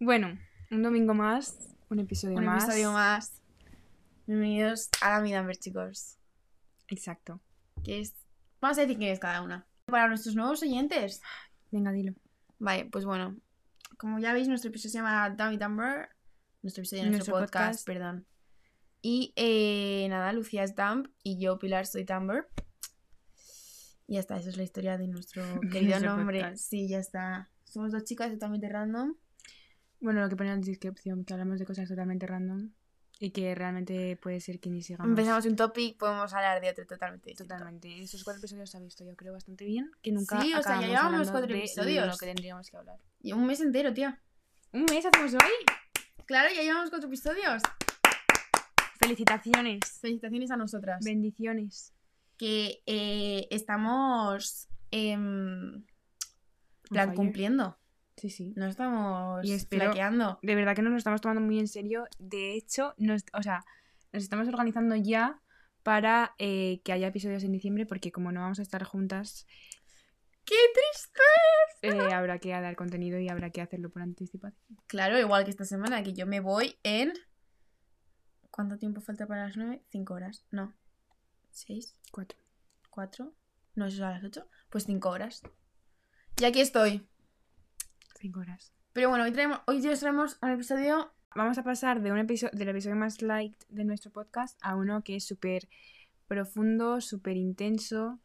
Bueno, un domingo más, un episodio Un más. episodio más. Bienvenidos a la Midamber, chicos. Exacto. Que es. Vamos a decir quién es cada una. Para nuestros nuevos oyentes. Venga, dilo. Vale, pues bueno. Como ya veis, nuestro episodio se llama Dummy Dumber. Nuestro episodio de nuestro, Nuestro podcast, podcast. perdón. Y eh, nada, Lucía es Dump y yo, Pilar, soy Dumber. Y ya está, esa es la historia de nuestro querido nombre. podcast. Sí, ya está. Somos dos chicas totalmente random. Bueno, lo que pone en la descripción, que hablamos de cosas totalmente random y que realmente puede ser que ni sigamos. Empezamos un topic, podemos hablar de otro totalmente distinto. Totalmente. Estos cuatro episodios se ha visto, yo creo, bastante bien. Que nunca Sí, o sea, ya llevamos cuatro de episodios. lo que tendríamos que hablar. Y un mes entero, tía. ¿Un mes hacemos hoy? Claro, ya llevamos cuatro episodios. Felicitaciones. Felicitaciones a nosotras. Bendiciones. Que eh, estamos em, plan cumpliendo. Sí, sí. No estamos Y espero- de verdad que nos lo estamos tomando muy en serio. De hecho, nos, o sea, nos estamos organizando ya para eh, que haya episodios en diciembre, porque como no vamos a estar juntas, ¡Qué triste! eh, habrá que dar contenido y habrá que hacerlo por anticipación. Claro, igual que esta semana, que yo me voy en. ¿Cuánto tiempo falta para las nueve? Cinco horas. No. ¿Seis? Cuatro. ¿Cuatro? No, eso es a las ocho. Pues cinco horas. Y aquí estoy. Cinco horas. Pero bueno, hoy, traemos, hoy os traemos un episodio. Vamos a pasar de un episodio, del episodio más light de nuestro podcast a uno que es súper profundo, súper intenso.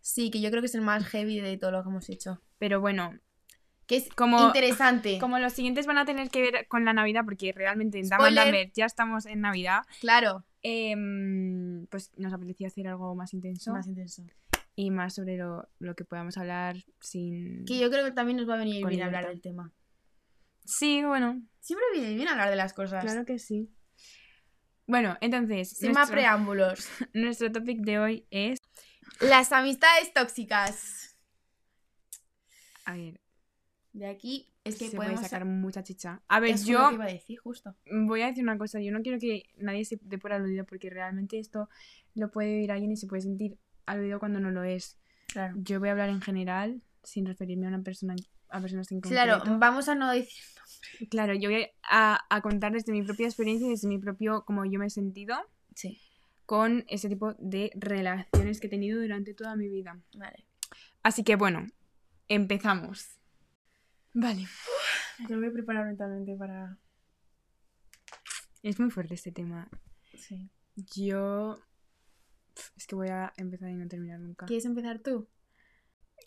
Sí, que yo creo que es el más heavy de todo lo que hemos hecho. Pero bueno, Que es Como- interesante. como los siguientes van a tener que ver con la Navidad, porque realmente en ya estamos en Navidad, Claro. em, pues nos apetecía hacer algo más intenso. Más intenso. Y más sobre lo, lo que podamos hablar sin... Que yo creo que también nos va a venir bien hablar del tema. Sí, bueno, Siempre viene bien hablar de las cosas. claro que sí. Bueno, entonces, Sin más preámbulos. nuestro topic de hoy es... Las amistades tóxicas. A ver, De aquí es que se podemos puede sacar mucha chicha. A ver, Eso yo lo que iba a decir, justo. voy a decir una cosa, yo no quiero que nadie se dé por aludido porque realmente esto lo puede oír alguien y se puede sentir aludido cuando no lo es. Claro. Yo voy a hablar en general, sin referirme a una persona a personas en concreto. Claro, vamos a no decir. Claro, yo voy a, a contar desde mi propia experiencia y desde mi propio, como yo me he sentido Sí. con ese tipo de relaciones que he tenido durante toda mi vida. Vale. Así que bueno, empezamos. Vale. Yo me voy a preparar mentalmente para. Es muy fuerte este tema. Sí. Yo... Es que voy a empezar y no terminar nunca. ¿Quieres empezar tú?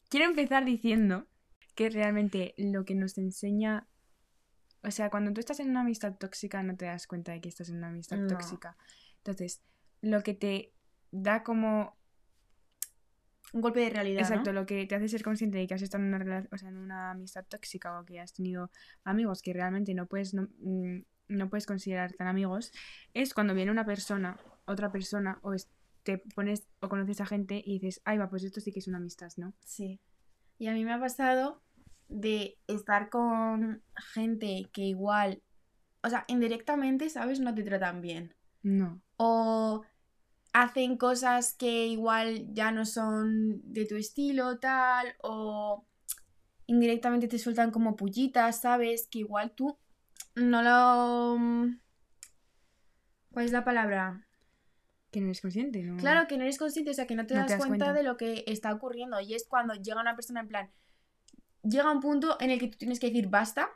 Quiero empezar diciendo que realmente lo que nos enseña... O sea, cuando tú estás en una amistad tóxica no te das cuenta de que estás en una amistad No. tóxica. Entonces, lo que te da como Un golpe de realidad. Exacto, ¿no? lo que te hace ser consciente de que has estado en una, o sea, en una amistad tóxica o que has tenido amigos que realmente no puedes, no, mm, no puedes considerar tan amigos, es cuando viene una persona, otra persona, o es- te pones o conoces a gente y dices, ay, va, pues esto sí que es una amistad, ¿no? Sí. Y a mí me ha pasado de estar con gente que igual. O sea, indirectamente, ¿sabes? No te tratan bien. No. o hacen cosas que igual ya no son de tu estilo, tal, o indirectamente te sueltan como pullitas, ¿sabes? Que igual tú no lo... ¿Cuál es la palabra? Que no eres consciente, ¿no? Claro que no eres consciente, o sea, que no te No das, te das cuenta, cuenta. de lo que está ocurriendo. Y es cuando llega una persona en plan, llega un punto en el que tú tienes que decir basta,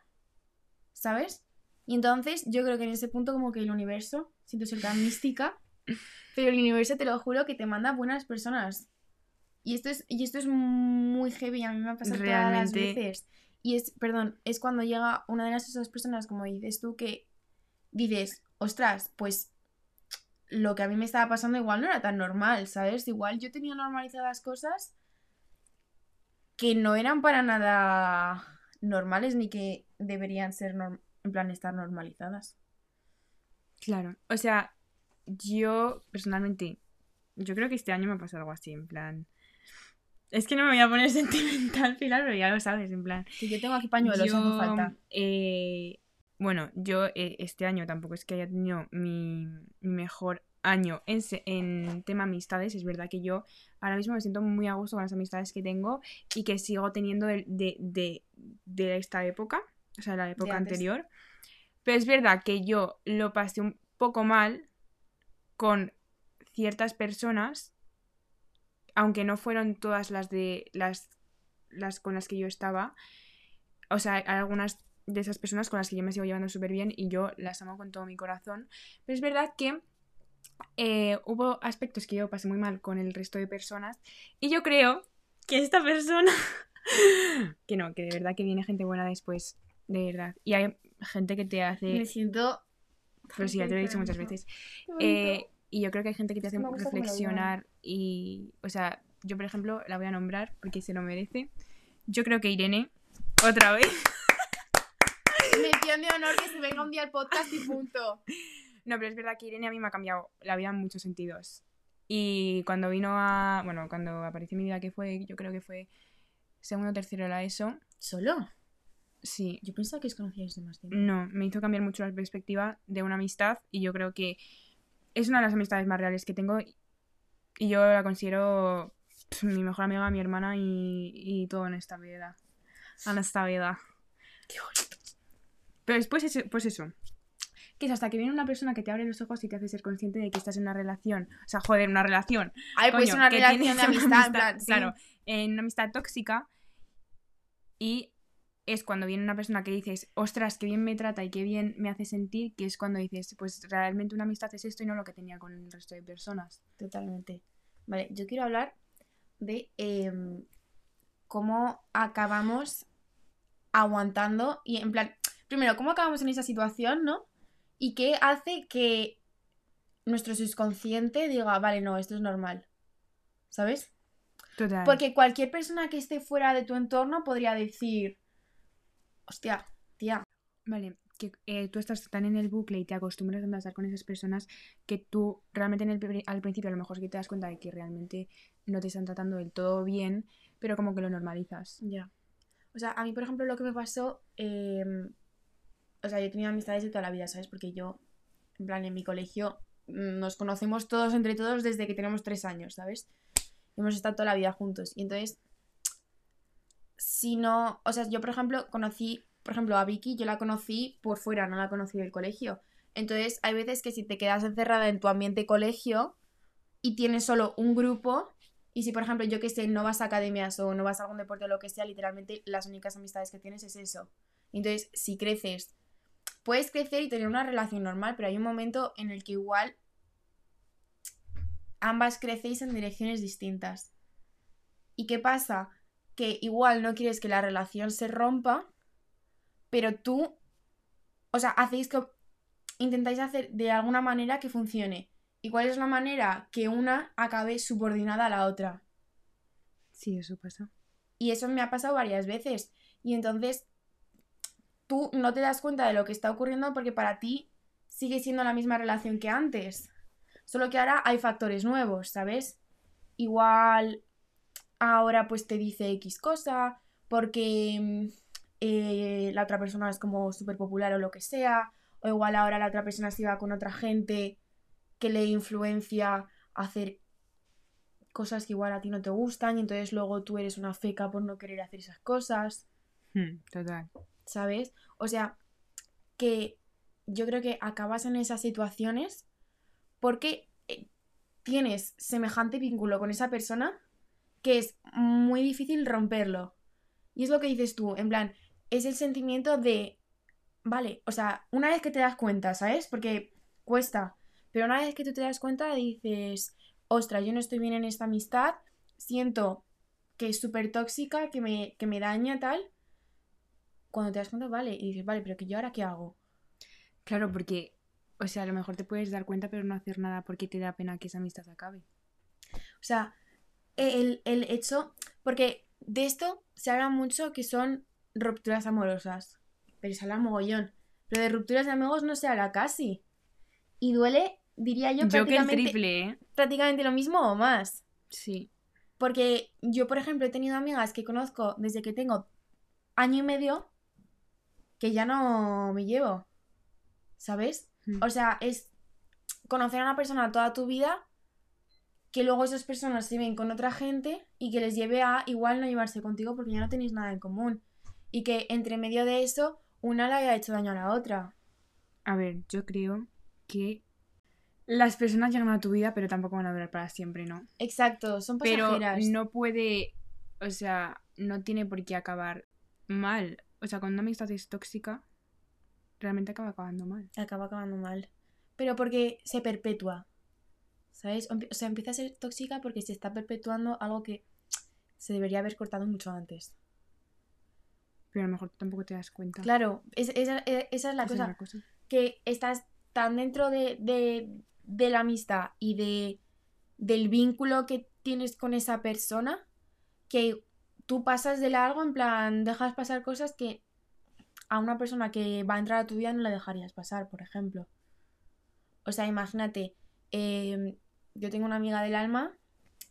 ¿sabes? Y entonces yo creo que en ese punto como que el universo, siento ser tan mística, pero el universo te lo juro que te manda buenas personas. Y esto es, y esto es muy heavy, a mí me ha pasado todas las veces. Y es, perdón, es cuando llega una de las esas personas, como dices tú, que dices, ostras, pues lo que a mí me estaba pasando igual no era tan normal, ¿sabes? Igual yo tenía normalizadas cosas que no eran para nada normales ni que deberían ser, norm- en plan, estar normalizadas. Claro. O sea, yo personalmente, yo creo que este año me ha pasado algo así, en plan... Es que no me voy a poner sentimental, Pilar, pero ya lo sabes, en plan... Que yo tengo aquí pañuelos, Yo, hace falta. eh, bueno, yo eh, este año tampoco es que haya tenido mi, mi mejor año en, en tema amistades. Es verdad que yo ahora mismo me siento muy a gusto con las amistades que tengo y que sigo teniendo de, de, de- de esta época, o sea, la época anterior. Pero es verdad que yo lo pasé un poco mal con ciertas personas, aunque no fueron todas las de las, las con las que yo estaba. O sea, algunas de esas personas con las que yo me sigo llevando súper bien y yo las amo con todo mi corazón. Pero es verdad que eh, hubo aspectos que yo pasé muy mal con el resto de personas y yo creo que esta persona... que no, que de verdad que viene gente buena después, de verdad. Y hay gente que te hace... Me siento. Pero sí, ya te lo he dicho muchas veces. Eh, y yo creo que hay gente que te hace reflexionar y, o sea, yo por ejemplo la voy a nombrar porque se lo merece. Yo creo que Irene, otra vez. Mención de honor que se venga un día al podcast y punto. No, pero es verdad que Irene a mí me ha cambiado la vida en muchos sentidos. Y cuando vino a, bueno, cuando apareció mi vida que fue, yo creo que fue segundo o tercero de la ESO, ¿Solo? sí, Yo pensaba que os conocíais de más tiempo. no, me hizo cambiar mucho la perspectiva de una amistad y yo creo que es una de las amistades más reales que tengo y yo la considero pf, mi mejor amiga, mi hermana y, y todo en esta vida. En esta vida. Qué bonito. Pero después, pues eso. Que es hasta que viene una persona que te abre los ojos y te hace ser consciente de que estás en una relación. O sea, joder, una relación. Ay, pues una que relación de amistad, en plan, sí. Claro, en una amistad tóxica. Y es cuando viene una persona que dices, ostras, qué bien me trata y qué bien me hace sentir, que es cuando dices, pues realmente una amistad es esto y no lo que tenía con el resto de personas. Totalmente. Vale, yo quiero hablar de em, cómo acabamos aguantando y en plan, primero, cómo acabamos en esa situación, ¿no? Y qué hace que nuestro subconsciente diga, vale, no, esto es normal. ¿Sabes? Total. Porque cualquier persona que esté fuera de tu entorno podría decir, hostia, tía, Vale, que eh, tú estás tan en el bucle y te acostumbras a estar con esas personas que tú realmente en el, pri- al principio a lo mejor sí que te das cuenta de que realmente no te están tratando del todo bien, pero como que lo normalizas. Ya. O sea, a mí, por ejemplo, lo que me pasó. eh, o sea, yo tenido amistades de toda la vida, ¿sabes? Porque yo, en plan, en mi colegio mm, nos conocemos todos entre todos desde que tenemos tres años, ¿sabes? Hemos estado toda la vida juntos. Y entonces, si no. O sea, yo, por ejemplo, conocí. Por ejemplo, a Vicky, yo la conocí por fuera, no la conocí del colegio. Entonces, hay veces que si te quedas encerrada en tu ambiente colegio y tienes solo un grupo, y si, por ejemplo, yo que sé, no vas a academias o no vas a algún deporte o lo que sea, literalmente las únicas amistades que tienes es eso. Entonces, si creces, puedes crecer y tener una relación normal, pero hay un momento en el que igual ambas crecéis en direcciones distintas. ¿Y qué pasa? Que igual no quieres que la relación se rompa, pero tú, o sea, hacéis que intentáis hacer de alguna manera que funcione. ¿Y cuál es la manera? Que una acabe subordinada a la otra. Sí, eso pasa. Y eso me ha pasado varias veces. Y entonces tú no te das cuenta de lo que está ocurriendo porque para ti sigue siendo la misma relación que antes. Solo que ahora hay factores nuevos, ¿sabes? Igual ahora pues te dice X cosa porque mm, eh, la otra persona es como súper popular o lo que sea. O igual ahora la otra persona se va con otra gente que le influencia a hacer cosas que igual a ti no te gustan y entonces luego tú eres una feca por no querer hacer esas cosas, Hmm, total. ¿Sabes? O sea, que yo creo que acabas en esas situaciones porque eh, tienes semejante vínculo con esa persona que es muy difícil romperlo. Y es lo que dices tú, en plan, es el sentimiento de, vale, o sea, una vez que te das cuenta, ¿sabes? Porque cuesta, pero una vez que tú te das cuenta dices, ostras, yo no estoy bien en esta amistad, siento que es súper tóxica, que me, que me daña tal. Cuando te das cuenta, vale, y dices, vale, pero que yo ahora qué hago. Claro, porque, o sea, a lo mejor te puedes dar cuenta pero no hacer nada porque te da pena que esa amistad acabe. O sea, el, el hecho, porque de esto se habla mucho que son rupturas amorosas, pero se habla mogollón. Pero de rupturas de amigos no se habla casi. Y duele, diría yo, Yo que el prácticamente, triple, ¿eh? prácticamente lo mismo o más. Sí. Porque yo, por ejemplo, he tenido amigas que conozco desde que tengo año y medio que ya no me llevo. ¿Sabes? Hmm. O sea, es conocer a una persona toda tu vida que luego esas personas se ven con otra gente y que les lleve a igual no llevarse contigo porque ya no tenéis nada en común. Y que entre medio de eso, una le haya hecho daño a la otra. A ver, yo creo que las personas llegan a tu vida, pero tampoco van a durar para siempre, ¿no? Exacto, son Pero pasajeras. no puede, o sea, no tiene por qué acabar mal. O sea, cuando una amistad es tóxica, realmente acaba acabando mal. Acaba acabando mal. Pero porque se perpetúa. ¿Sabes? O sea, empieza a ser tóxica porque se está perpetuando algo que se debería haber cortado mucho antes. Pero a lo mejor tú tampoco te das cuenta. Claro, esa, e- esa es la Esa cosa. cosa. que estás tan dentro de, de- de la amistad y de, del vínculo que tienes con esa persona que tú pasas de largo, en plan, dejas pasar cosas que a una persona que va a entrar a tu vida no la dejarías pasar, por ejemplo. O sea, imagínate, em, yo tengo una amiga del alma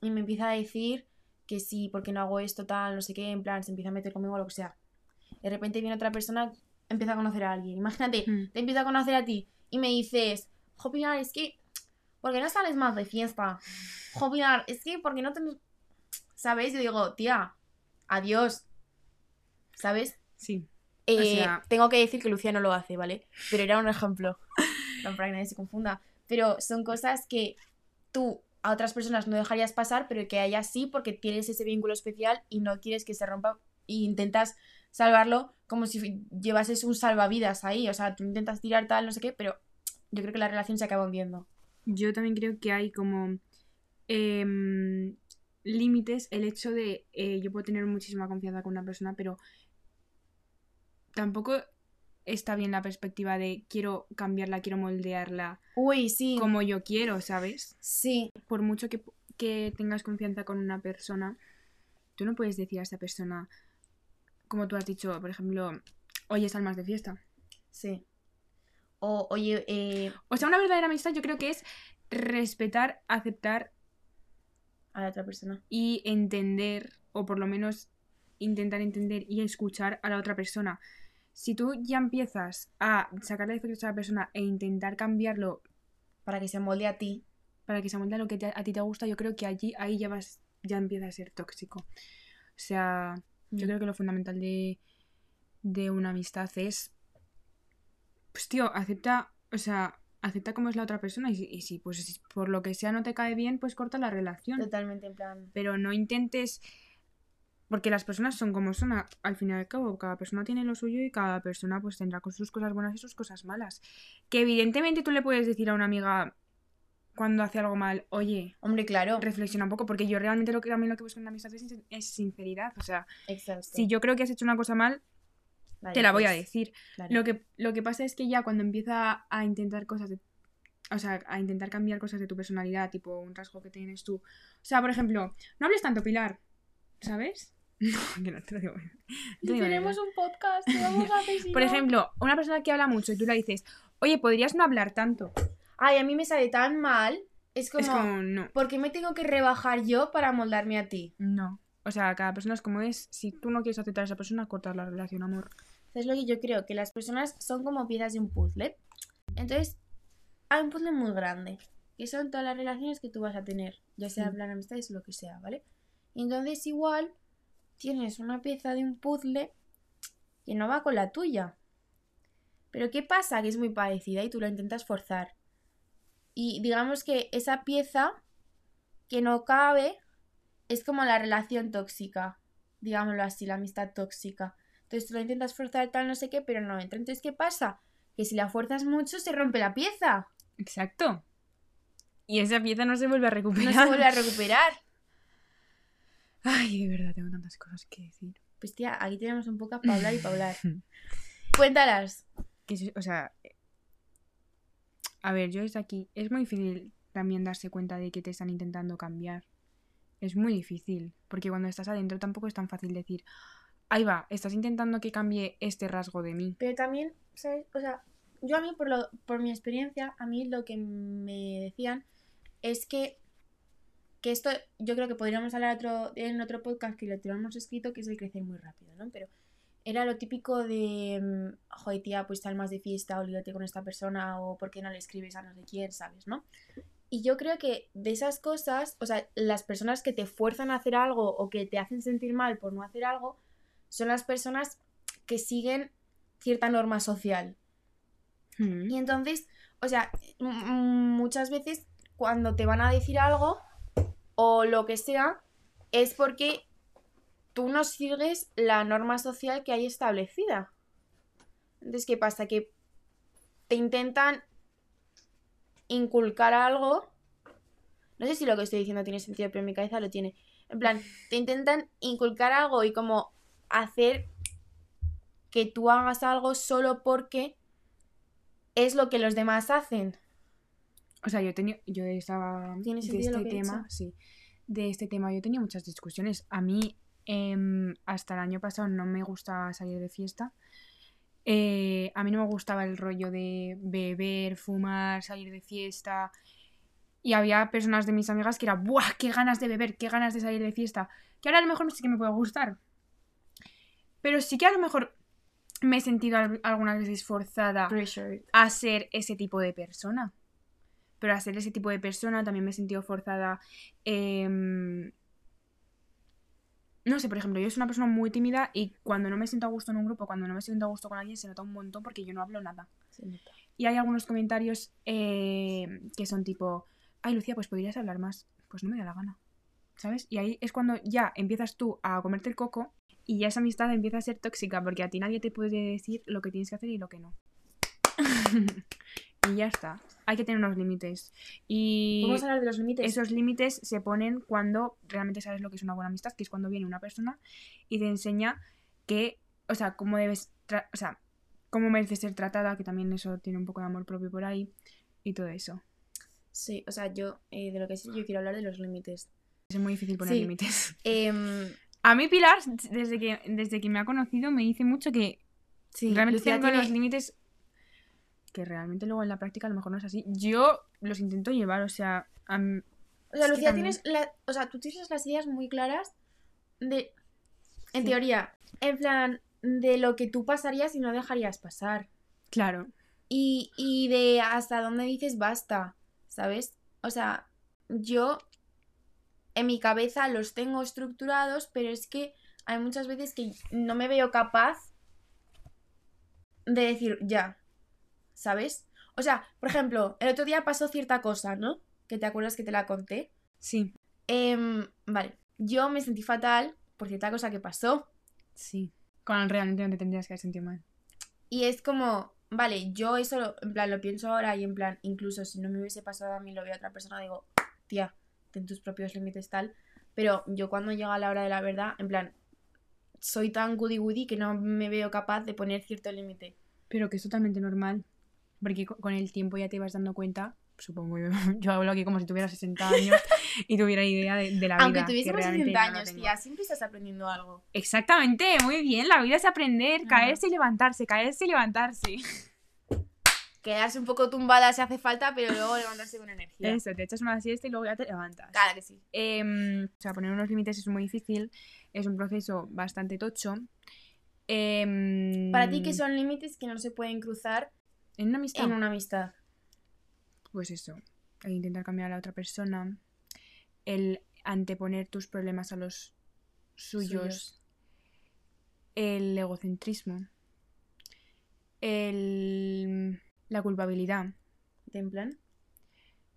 y me empieza a decir que sí, porque no hago esto, tal, no sé qué, en plan, se empieza a meter conmigo o lo que sea. De repente viene otra persona, empieza a conocer a alguien. Imagínate, Hmm. te empiezo a conocer a ti y me dices, jo, Pilar, es que, ¿por qué no sales más de fiesta? Jo, Pilar, es que, ¿por qué no te... ¿Sabes? Yo digo, tía, adiós. ¿Sabes? Sí. Eh, sea- Tengo que decir que Lucía no lo hace, ¿vale? Pero era un ejemplo. No, para que nadie se confunda. Pero son cosas que tú a otras personas no dejarías pasar, pero que a ellas sí, porque tienes ese vínculo especial y no quieres que se rompa e intentas salvarlo como si llevases un salvavidas ahí. O sea, tú intentas tirar tal, no sé qué, pero yo creo que la relación se acaba hundiendo. Yo también creo que hay como em, límites. El hecho de eh, yo puedo tener muchísima confianza con una persona, pero tampoco está bien la perspectiva de quiero cambiarla, quiero moldearla Uy, sí. como yo quiero, ¿sabes? Sí, Por mucho que, que tengas confianza con una persona, tú no puedes decir a esa persona, como tú has dicho, por ejemplo, oye, sal más de fiesta. sí. O, oye, eh, O sea, una verdadera amistad yo creo que es respetar, aceptar a la otra persona. y entender, o por lo menos intentar entender y escuchar a la otra persona. Si tú ya empiezas a sacarle defectos a la persona e intentar cambiarlo Para que se molde a ti. para que se amolde a lo que te- a ti te gusta, yo creo que allí ahí ya vas, ya empieza a ser tóxico. O sea, yo Mm. creo que lo fundamental de, de una amistad es, pues tío, acepta, o sea, acepta cómo es la otra persona y, si- y si pues por lo que sea no te cae bien, pues corta la relación. Totalmente en plan. pero no intentes porque las personas son como son al fin y al cabo cada persona tiene lo suyo y cada persona pues tendrá con sus cosas buenas y sus cosas malas que evidentemente tú le puedes decir a una amiga cuando hace algo mal oye Hombre, claro. reflexiona un poco porque yo realmente lo que también lo que busco en una amistad es, es sinceridad o sea Exacto. si yo creo que has hecho una cosa mal Te la voy a decir claro. lo que lo que pasa es que ya cuando empieza a intentar cosas de o sea, a intentar cambiar cosas de tu personalidad, tipo un rasgo que tienes tú. O sea, por ejemplo, no hables tanto, Pilar. ¿Sabes? No, que no te lo digo. No te digo tenemos un podcast, ¿qué vamos a hacer si Por no? ejemplo, una persona que habla mucho y tú le dices, oye, podrías no hablar tanto. Ay, a mí me sale tan mal. Es como, Es como, no, ¿por qué me tengo que rebajar yo para moldarme a ti? no. O sea, cada persona es como es. Si tú no quieres aceptar a esa persona, cortar la relación, amor. Es lo que yo creo, que las personas son como piezas de un puzzle. Entonces, hay un puzzle muy grande, que son todas las relaciones que tú vas a tener, ya sea Sí. en plan amistades o lo que sea, ¿vale? Entonces igual tienes una pieza de un puzzle que no va con la tuya. Pero ¿qué pasa? Que es muy parecida y tú la intentas forzar. Y digamos que esa pieza que no cabe es como la relación tóxica, digámoslo así, la amistad tóxica. Entonces tú la intentas forzar tal, no sé qué, pero no entra. Entonces, ¿qué pasa? Que si la fuerzas mucho se rompe la pieza. Exacto. Y esa pieza no se vuelve a recuperar. No se vuelve a recuperar. Ay, de verdad, tengo tantas cosas que decir. Pues tía, aquí tenemos un poco para hablar y para hablar. Cuéntalas. que o sea, a ver, yo desde aquí, es muy difícil también darse cuenta de que te están intentando cambiar. Es muy difícil, porque cuando estás adentro tampoco es tan fácil decir, ahí va, estás intentando que cambie este rasgo de mí. Pero también, ¿sabes? O sea, yo a mí, por, lo, por mi experiencia, a mí lo que me decían es que, que esto, yo creo que podríamos hablar otro, en otro podcast que lo tenemos escrito, que es el crecer muy rápido, ¿no? Pero era lo típico de, mm, joder, tía, pues sal más de fiesta, olvídate con esta persona, o por qué no le escribes a no sé quién, ¿sabes? ¿No? Y yo creo que de esas cosas, o sea, las personas que te fuerzan a hacer algo o que te hacen sentir mal por no hacer algo, son las personas que siguen cierta norma social. Mm. Y entonces, o sea, m- m- muchas veces cuando te van a decir algo o lo que sea, es porque tú no sigues la norma social que hay establecida. Entonces, ¿qué pasa? Que te intentan inculcar algo. No sé si lo que estoy diciendo tiene sentido, pero en mi cabeza lo tiene. En plan, te intentan inculcar algo y como hacer que tú hagas algo solo porque es lo que los demás hacen. O sea, yo tenía, yo estaba ¿Tiene de este he tema, sí, de este tema yo tenía muchas discusiones. A mí em, hasta el año pasado no me gustaba salir de fiesta. Eh, a mí no me gustaba el rollo de beber, fumar, salir de fiesta. Y había personas de mis amigas que era, ¡buah! ¡Qué ganas de beber! ¡Qué ganas de salir de fiesta! Que ahora a lo mejor sí que me puede gustar. Pero sí que a lo mejor me he sentido al- algunas veces forzada Pressure. a ser ese tipo de persona. Pero a ser ese tipo de persona también me he sentido forzada. em, No sé, por ejemplo, yo soy una persona muy tímida y cuando no me siento a gusto en un grupo, cuando no me siento a gusto con alguien, se nota un montón porque yo no hablo nada. Y hay algunos comentarios eh, que son tipo, ay Lucía, pues podrías hablar más. Pues no me da la gana. ¿Sabes? Y ahí es cuando ya empiezas tú a comerte el coco y ya esa amistad empieza a ser tóxica porque a ti nadie te puede decir lo que tienes que hacer y lo que no. y ya está. Hay que tener unos límites. Y Vamos a hablar de los límites. esos límites se ponen cuando realmente sabes lo que es una buena amistad, que es cuando viene una persona y te enseña que, o sea, cómo debes, o sea, cómo mereces ser tratada, que también eso tiene un poco de amor propio por ahí y todo eso. Sí, o sea, yo eh, de lo que sí yo quiero hablar de los límites. Es muy difícil poner Sí. límites. Em, A mí Pilar, desde que, desde que me ha conocido, me dice mucho que sí, realmente Lucía tengo tiene- los límites que realmente luego en la práctica a lo mejor no es así. Yo los intento llevar, o sea, a O sea, Lucía, también- tienes la... o sea, tú tienes las ideas muy claras de, en Sí. teoría, en plan, de lo que tú pasarías y no dejarías pasar. claro, Y, y de hasta dónde dices basta, ¿sabes? O sea, yo en mi cabeza los tengo estructurados, pero es que hay muchas veces que no me veo capaz de decir ya, ¿sabes? O sea, por ejemplo, el otro día pasó cierta cosa, ¿no? Que te acuerdas que te la conté. sí, Em, vale, yo me sentí fatal por cierta cosa que pasó. sí. Cuando realmente no te tendrías que haber sentido mal. Y es como, vale, yo eso lo- en plan lo pienso ahora y en plan, incluso si no me hubiese pasado a mí, lo veo a otra persona, digo, tía, ten tus propios límites tal. Pero yo cuando llega la hora de la verdad, en plan, soy tan goody goody que no me veo capaz de poner cierto límite. Pero que es totalmente normal. Porque co- con el tiempo ya te vas dando cuenta, supongo yo, yo hablo aquí como si tuviera 60 años y tuviera idea de, de la vida. Aunque que tuviésemos realmente 60 no lo años, tengo. tía, siempre estás aprendiendo algo. Exactamente, muy bien. La vida es aprender, caerse y levantarse, caerse y levantarse. Quedarse un poco tumbada si hace falta, pero luego levantarse con energía. Eso, te echas una siesta y luego ya te levantas. Claro que sí. Em, o sea, poner unos límites es muy difícil, es un proceso bastante tocho. Em, Para ti, ¿qué son límites que no se pueden cruzar En una amistad. en una amistad? Pues eso, el intentar cambiar a la otra persona, el anteponer tus problemas a los suyos, Suyos. el egocentrismo, el, la culpabilidad ¿De en plan?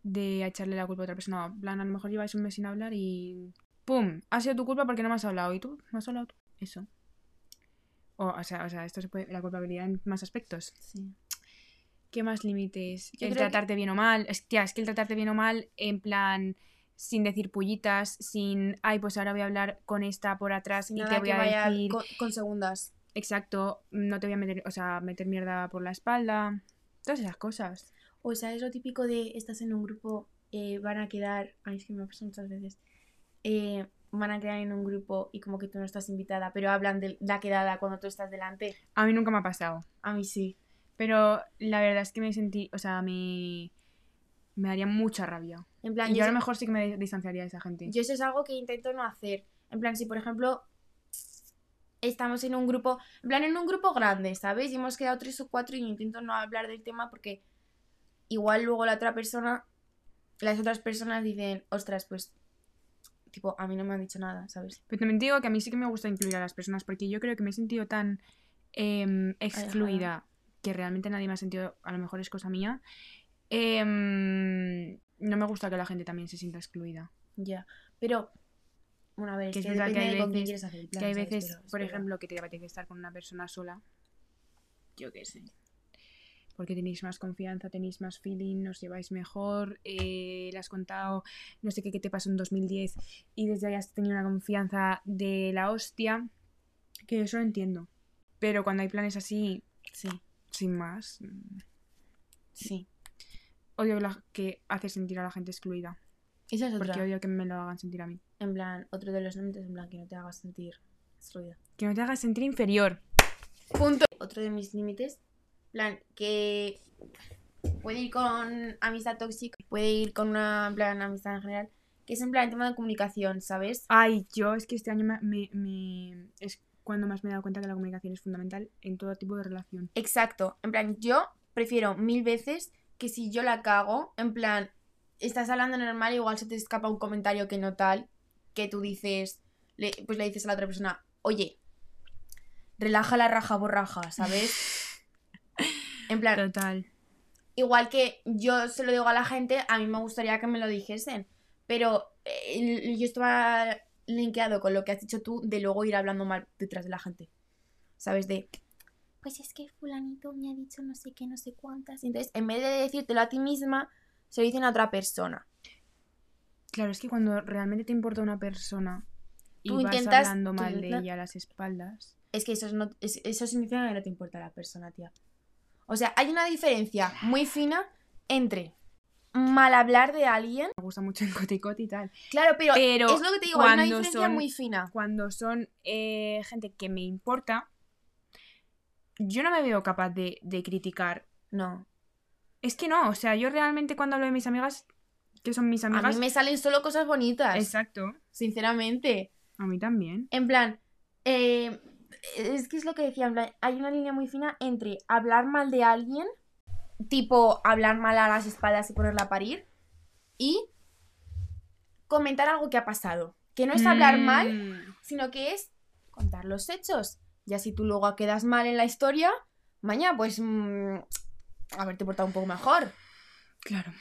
de echarle la culpa a otra persona. En plan, a lo mejor lleváis un mes sin hablar y ¡pum! Ha sido tu culpa porque no me has hablado. ¿Y tú? ¿Me has hablado tú? Eso. O, o sea, o sea, esto se puede... La culpabilidad en más aspectos. Sí. ¿Qué más límites? El que- tratarte bien o mal. Es, tía, es que el tratarte bien o mal, en plan, sin decir pullitas, sin, ay, pues ahora voy a hablar con esta por atrás Sin y nada te voy que a vaya decir, con, con segundas. exacto, no te voy a meter, o sea, meter mierda por la espalda. Todas esas cosas. O sea, es lo típico de estás en un grupo, eh, van a quedar. Ay, es que me pasa muchas veces. Eh, van a quedar en un grupo y como que tú no estás invitada, pero hablan de la quedada cuando tú estás delante. A mí nunca me ha pasado. A mí sí. Pero la verdad es que me sentí, o sea, me, me daría mucha rabia. En plan, Y yo yo, a lo mejor sí que me distanciaría de esa gente. yo eso es algo que intento no hacer. En plan, si por ejemplo estamos en un grupo, en plan, en un grupo grande, ¿sabes? Y hemos quedado tres o cuatro y intento no hablar del tema porque igual luego la otra persona, las otras personas dicen, ostras, pues, tipo, a mí no me han dicho nada, ¿sabes? Pero también te digo que a mí sí que me gusta incluir a las personas porque yo creo que me he sentido tan em, excluida, que realmente nadie me ha sentido, a lo mejor es cosa mía, em, no me gusta que la gente también se sienta excluida. Ya, pero... Bueno, a ver, es Que que hay de con quién veces- quieres hacer plan, que hay ¿sabes? veces, Pero por ejemplo, que te apetece estar con una persona sola. Yo qué sé. Porque tenéis más confianza, tenéis más feeling, os lleváis mejor, eh, le has contado no sé qué, qué te pasó en 2010 y desde ahí has tenido una confianza de la hostia, que eso lo entiendo. Pero cuando hay planes así, Sí, sin más, mm, sí. odio la, que hace sentir a la gente excluida. Esa es Porque otra. odio que me lo hagan sentir a mí. En plan, otro de los límites, en plan, que no te hagas sentir excluida. Que no te hagas sentir inferior. Punto. Otro de mis límites, en plan, que puede ir con amistad tóxica, puede ir con una, en plan, amistad en general, que es en plan tema de comunicación, ¿sabes? Ay, yo es que este año me, me- me- es cuando más me he dado cuenta que la comunicación es fundamental en todo tipo de relación. Exacto. En plan, yo prefiero mil veces que si yo la cago, en plan, estás hablando normal, igual se te escapa un comentario que no tal, que tú dices, le- pues le dices a la otra persona, oye, relaja la raja borraja, ¿sabes? En plan, Total. igual que yo se lo digo a la gente, a mí me gustaría que me lo dijesen. Pero eh, yo estaba linkeado con lo que has dicho tú de luego ir hablando mal detrás de la gente. ¿Sabes? De, pues es que fulanito me ha dicho no sé qué, no sé cuántas. Entonces, en vez de decírtelo a ti misma, se lo dicen a otra persona. Claro, es que cuando realmente te importa una persona y Tú vas intentas- hablando mal de ella a las espaldas. Es que eso, es no, es- eso significa que no te importa la persona, tía. O sea, hay una diferencia muy fina entre mal hablar de alguien. Me gusta mucho el coticot y tal. Claro, pero, Pero es lo que te digo, hay una diferencia son- muy fina. Cuando son eh, gente que me importa, yo no me veo capaz de, de criticar. No. Es que no, o sea, yo realmente cuando hablo de mis amigas, que son mis A amigas. mí me salen solo cosas bonitas. Exacto. Sinceramente. A mí también. En plan, eh, es que es lo que decía, en plan, hay una línea muy fina entre hablar mal de alguien, tipo hablar mal a las espaldas y ponerla a parir, y comentar algo que ha pasado. Que no es hablar mal, Mm. sino que es contar los hechos. Ya si tú luego quedas mal en la historia, mañana pues mm, haberte portado un poco mejor. Claro.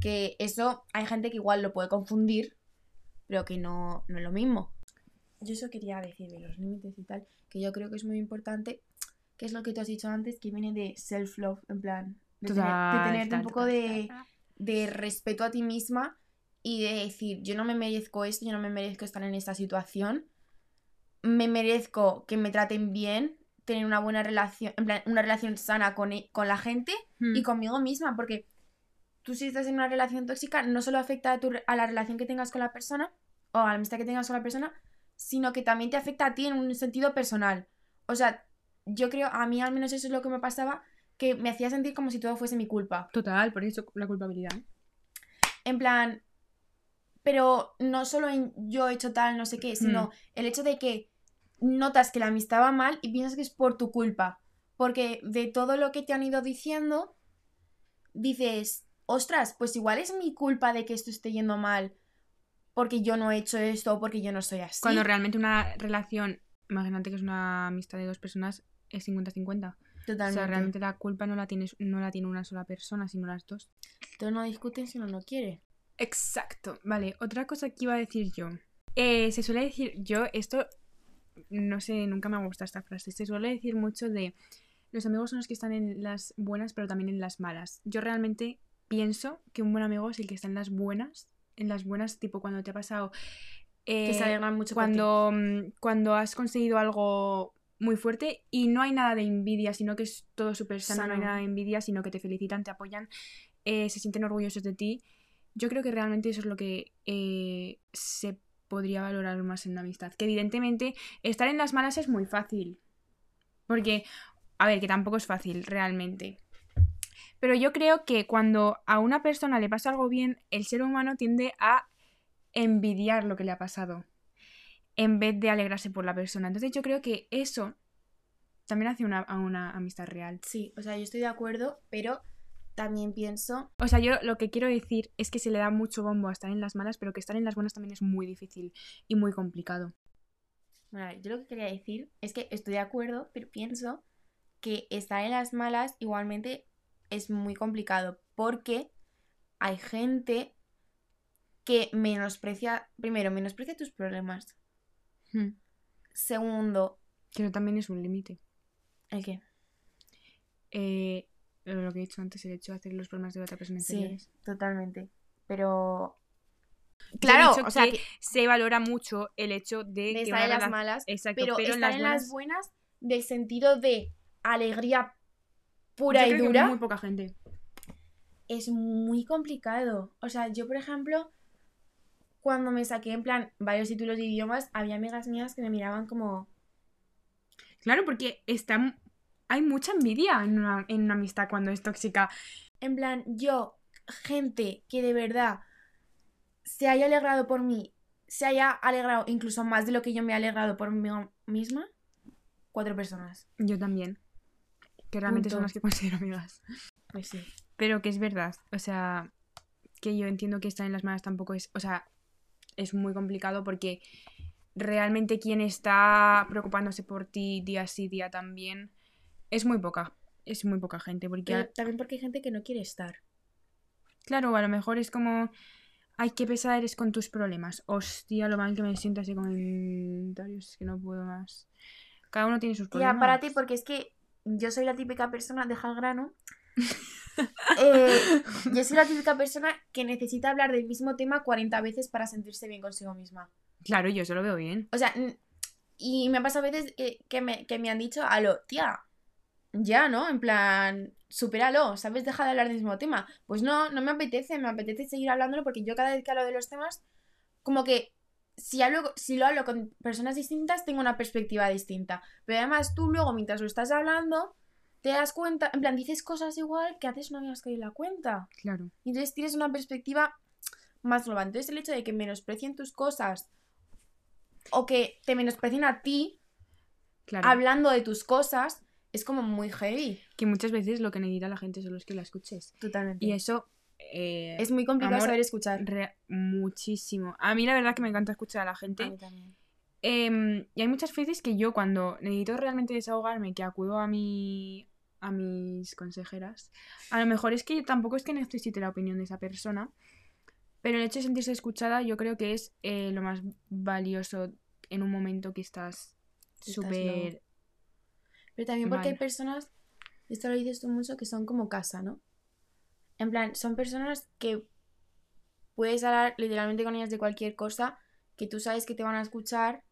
Que eso hay gente que igual lo puede confundir, pero que no, no es lo mismo. Yo eso quería decir de los límites y tal, que yo creo que es muy importante, que es lo que tú has dicho antes, que viene de self-love, en plan, de, tener- de Total, tenerte total, un poco de, de respeto a ti misma y de decir, yo no me merezco esto, yo no me merezco estar en esta situación, me merezco que me traten bien, tener una buena relación, en plan, una relación sana con, e- con la gente Mm. y conmigo misma, porque tú si estás en una relación tóxica no solo afecta a, tu, a la relación que tengas con la persona o a la amistad que tengas con la persona, sino que también te afecta a ti en un sentido personal. O sea, yo creo, a mí al menos eso es lo que me pasaba, que me hacía sentir como si todo fuese mi culpa. Total, por eso la culpabilidad. En plan, pero no solo en yo he hecho tal, no sé qué, sino Mm. el hecho de que notas que la amistad va mal y piensas que es por tu culpa. Porque de todo lo que te han ido diciendo, dices, ostras, pues igual es mi culpa de que esto esté yendo mal porque yo no he hecho esto o porque yo no soy así. Cuando realmente una relación, imagínate que es una amistad de dos personas, es 50-50. O Totalmente. sea, realmente la culpa no la, tienes, no la tiene una sola persona, sino las dos. Entonces no discuten si uno no quiere. Exacto. Vale, otra cosa que iba a decir yo. Eh, se suele decir, yo, esto, no sé, nunca me ha gustado esta frase. Se suele decir mucho de los amigos son los que están en las buenas, pero también en las malas. Yo realmente pienso que un buen amigo es el que está en las buenas. En las buenas, tipo cuando te ha pasado. que eh, se alegran mucho cuando, mm, cuando has conseguido algo muy fuerte y no hay nada de envidia, sino que es todo súper sano, no hay nada de envidia, sino que te felicitan, te apoyan, eh, se sienten orgullosos de ti. Yo creo que realmente eso es lo que eh, se podría valorar más en una amistad. Que evidentemente estar en las malas es muy fácil. Porque, a ver, que tampoco es fácil realmente. Pero yo creo que cuando a una persona le pasa algo bien, el ser humano tiende a envidiar lo que le ha pasado en vez de alegrarse por la persona. Entonces yo creo que eso también hace una, a una amistad real. Sí, o sea, yo estoy de acuerdo, pero también pienso O sea, yo lo que quiero decir es que se le da mucho bombo a estar en las malas, pero que estar en las buenas también es muy difícil y muy complicado. Bueno, yo lo que quería decir es que estoy de acuerdo, pero pienso que estar en las malas igualmente es muy complicado porque hay gente que menosprecia, primero, menosprecia tus problemas. Hmm. Segundo, Que también es un límite. ¿el qué? Eh, lo que he dicho antes, el hecho de hacer los problemas de otra persona Sí, totalmente. Pero... Claro, o sea, que se valora mucho el hecho de, de que estar en las malas, Exacto, pero, pero, estar en las buenas, buenas del sentido de alegría pura yo y que dura muy poca gente. es muy complicado. O sea, yo, por ejemplo, cuando me saqué en plan varios títulos de idiomas, había amigas mías que me miraban como, Claro, porque está, hay mucha envidia en una, en una amistad cuando es tóxica. en plan, yo, gente que de verdad se haya alegrado por mí, se haya alegrado incluso más de lo que yo me he alegrado por mí misma, cuatro personas. Yo también. Que realmente son las que considero amigas. Pues sí. Pero que es verdad. O sea, que yo entiendo que estar en las malas tampoco es. O sea, es muy complicado porque realmente quien está preocupándose por ti día sí, día también, es muy poca. Es muy poca gente. Porque, Pero también porque hay gente que no quiere estar. claro, a lo mejor es como. Ay, qué pesada eres con tus problemas. Hostia, lo mal que me siento así comentarios. Es que no puedo más. Cada uno tiene sus problemas. Tía, párate porque es que yo soy la típica persona, deja el grano. Eh, yo soy la típica persona que necesita hablar del mismo tema 40 veces para sentirse bien consigo misma. Claro, yo eso lo veo bien. O sea, y me ha pasado a veces que, que me, que me han dicho, aló, tía, ya, ¿no? En plan, supéralo, ¿sabes? Deja de hablar del mismo tema. Pues no, no me apetece, me apetece seguir hablándolo porque yo cada vez que hablo de los temas, como que si, hablo, si lo hablo con personas distintas, tengo una perspectiva distinta. Pero además tú luego, mientras lo estás hablando, te das cuenta, en plan, dices cosas igual que antes no habías caído en la cuenta. Claro. Y entonces tienes una perspectiva más global. Entonces el hecho de que menosprecien tus cosas o que te menosprecien a ti Claro. hablando de tus cosas es como muy heavy. que muchas veces lo que necesita la gente son los que la escuches. Totalmente. Y eso eh, es muy complicado amor, saber escuchar. re- muchísimo. A mí la verdad que me encanta escuchar a la gente. A mí también. Em, y hay muchas veces que yo cuando necesito realmente desahogarme, que acudo a mi a mis consejeras, a lo mejor es que yo tampoco es que necesite la opinión de esa persona, pero el hecho de sentirse escuchada yo creo que es eh, lo más valioso en un momento que estás súper... Pero también porque hay personas, esto lo dices tú mucho, que son como casa, ¿no? En plan, son personas que puedes hablar literalmente con ellas de cualquier cosa, que tú sabes que te van a escuchar.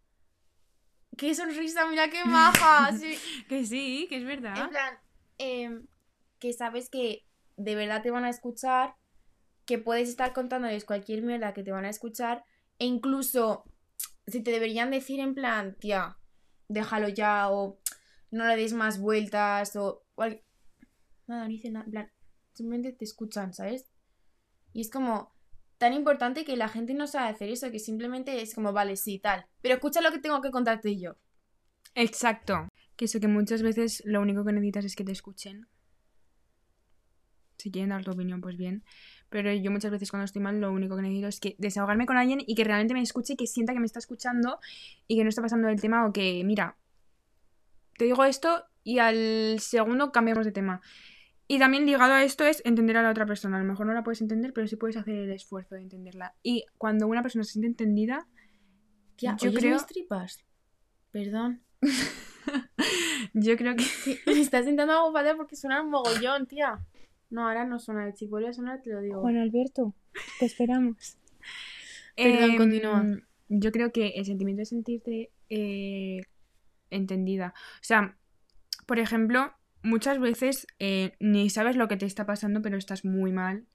¡Qué sonrisa! ¡Mira qué maja! Sí. Que sí, que es verdad. En plan, em, que sabes que de verdad te van a escuchar, que puedes estar contándoles cualquier mierda que te van a escuchar, e incluso si te deberían decir en plan, tía, déjalo ya, o no le des más vueltas, o. Nada, no dicen nada, en plan, simplemente te escuchan, ¿sabes? Y es como tan importante que la gente no sabe hacer eso, que simplemente es como, vale, sí, tal, pero escucha lo que tengo que contarte yo. Exacto. Que eso que muchas veces lo único que necesitas es que te escuchen. Si quieren dar tu opinión, pues bien. Pero yo muchas veces cuando estoy mal lo único que necesito es que desahogarme con alguien y que realmente me escuche y que sienta que me está escuchando y que no está pasando del tema o que, mira, te digo esto y al segundo cambiamos de tema. Y también ligado a esto es entender a la otra persona. A lo mejor no la puedes entender, pero sí puedes hacer el esfuerzo de entenderla. Y cuando una persona se siente entendida, Tía, Yo ¿oyes creo- mis tripas? Perdón. yo creo que Sí, me estás intentando algo fatal porque suena un mogollón, tía. No, ahora no suena. Si vuelve a sonar, te lo digo. Alberto, te esperamos. Perdón, Em, continúa. Yo creo que el sentimiento de sentirte eh, entendida. O sea, por ejemplo, muchas veces eh, ni sabes lo que te está pasando, pero estás muy mal.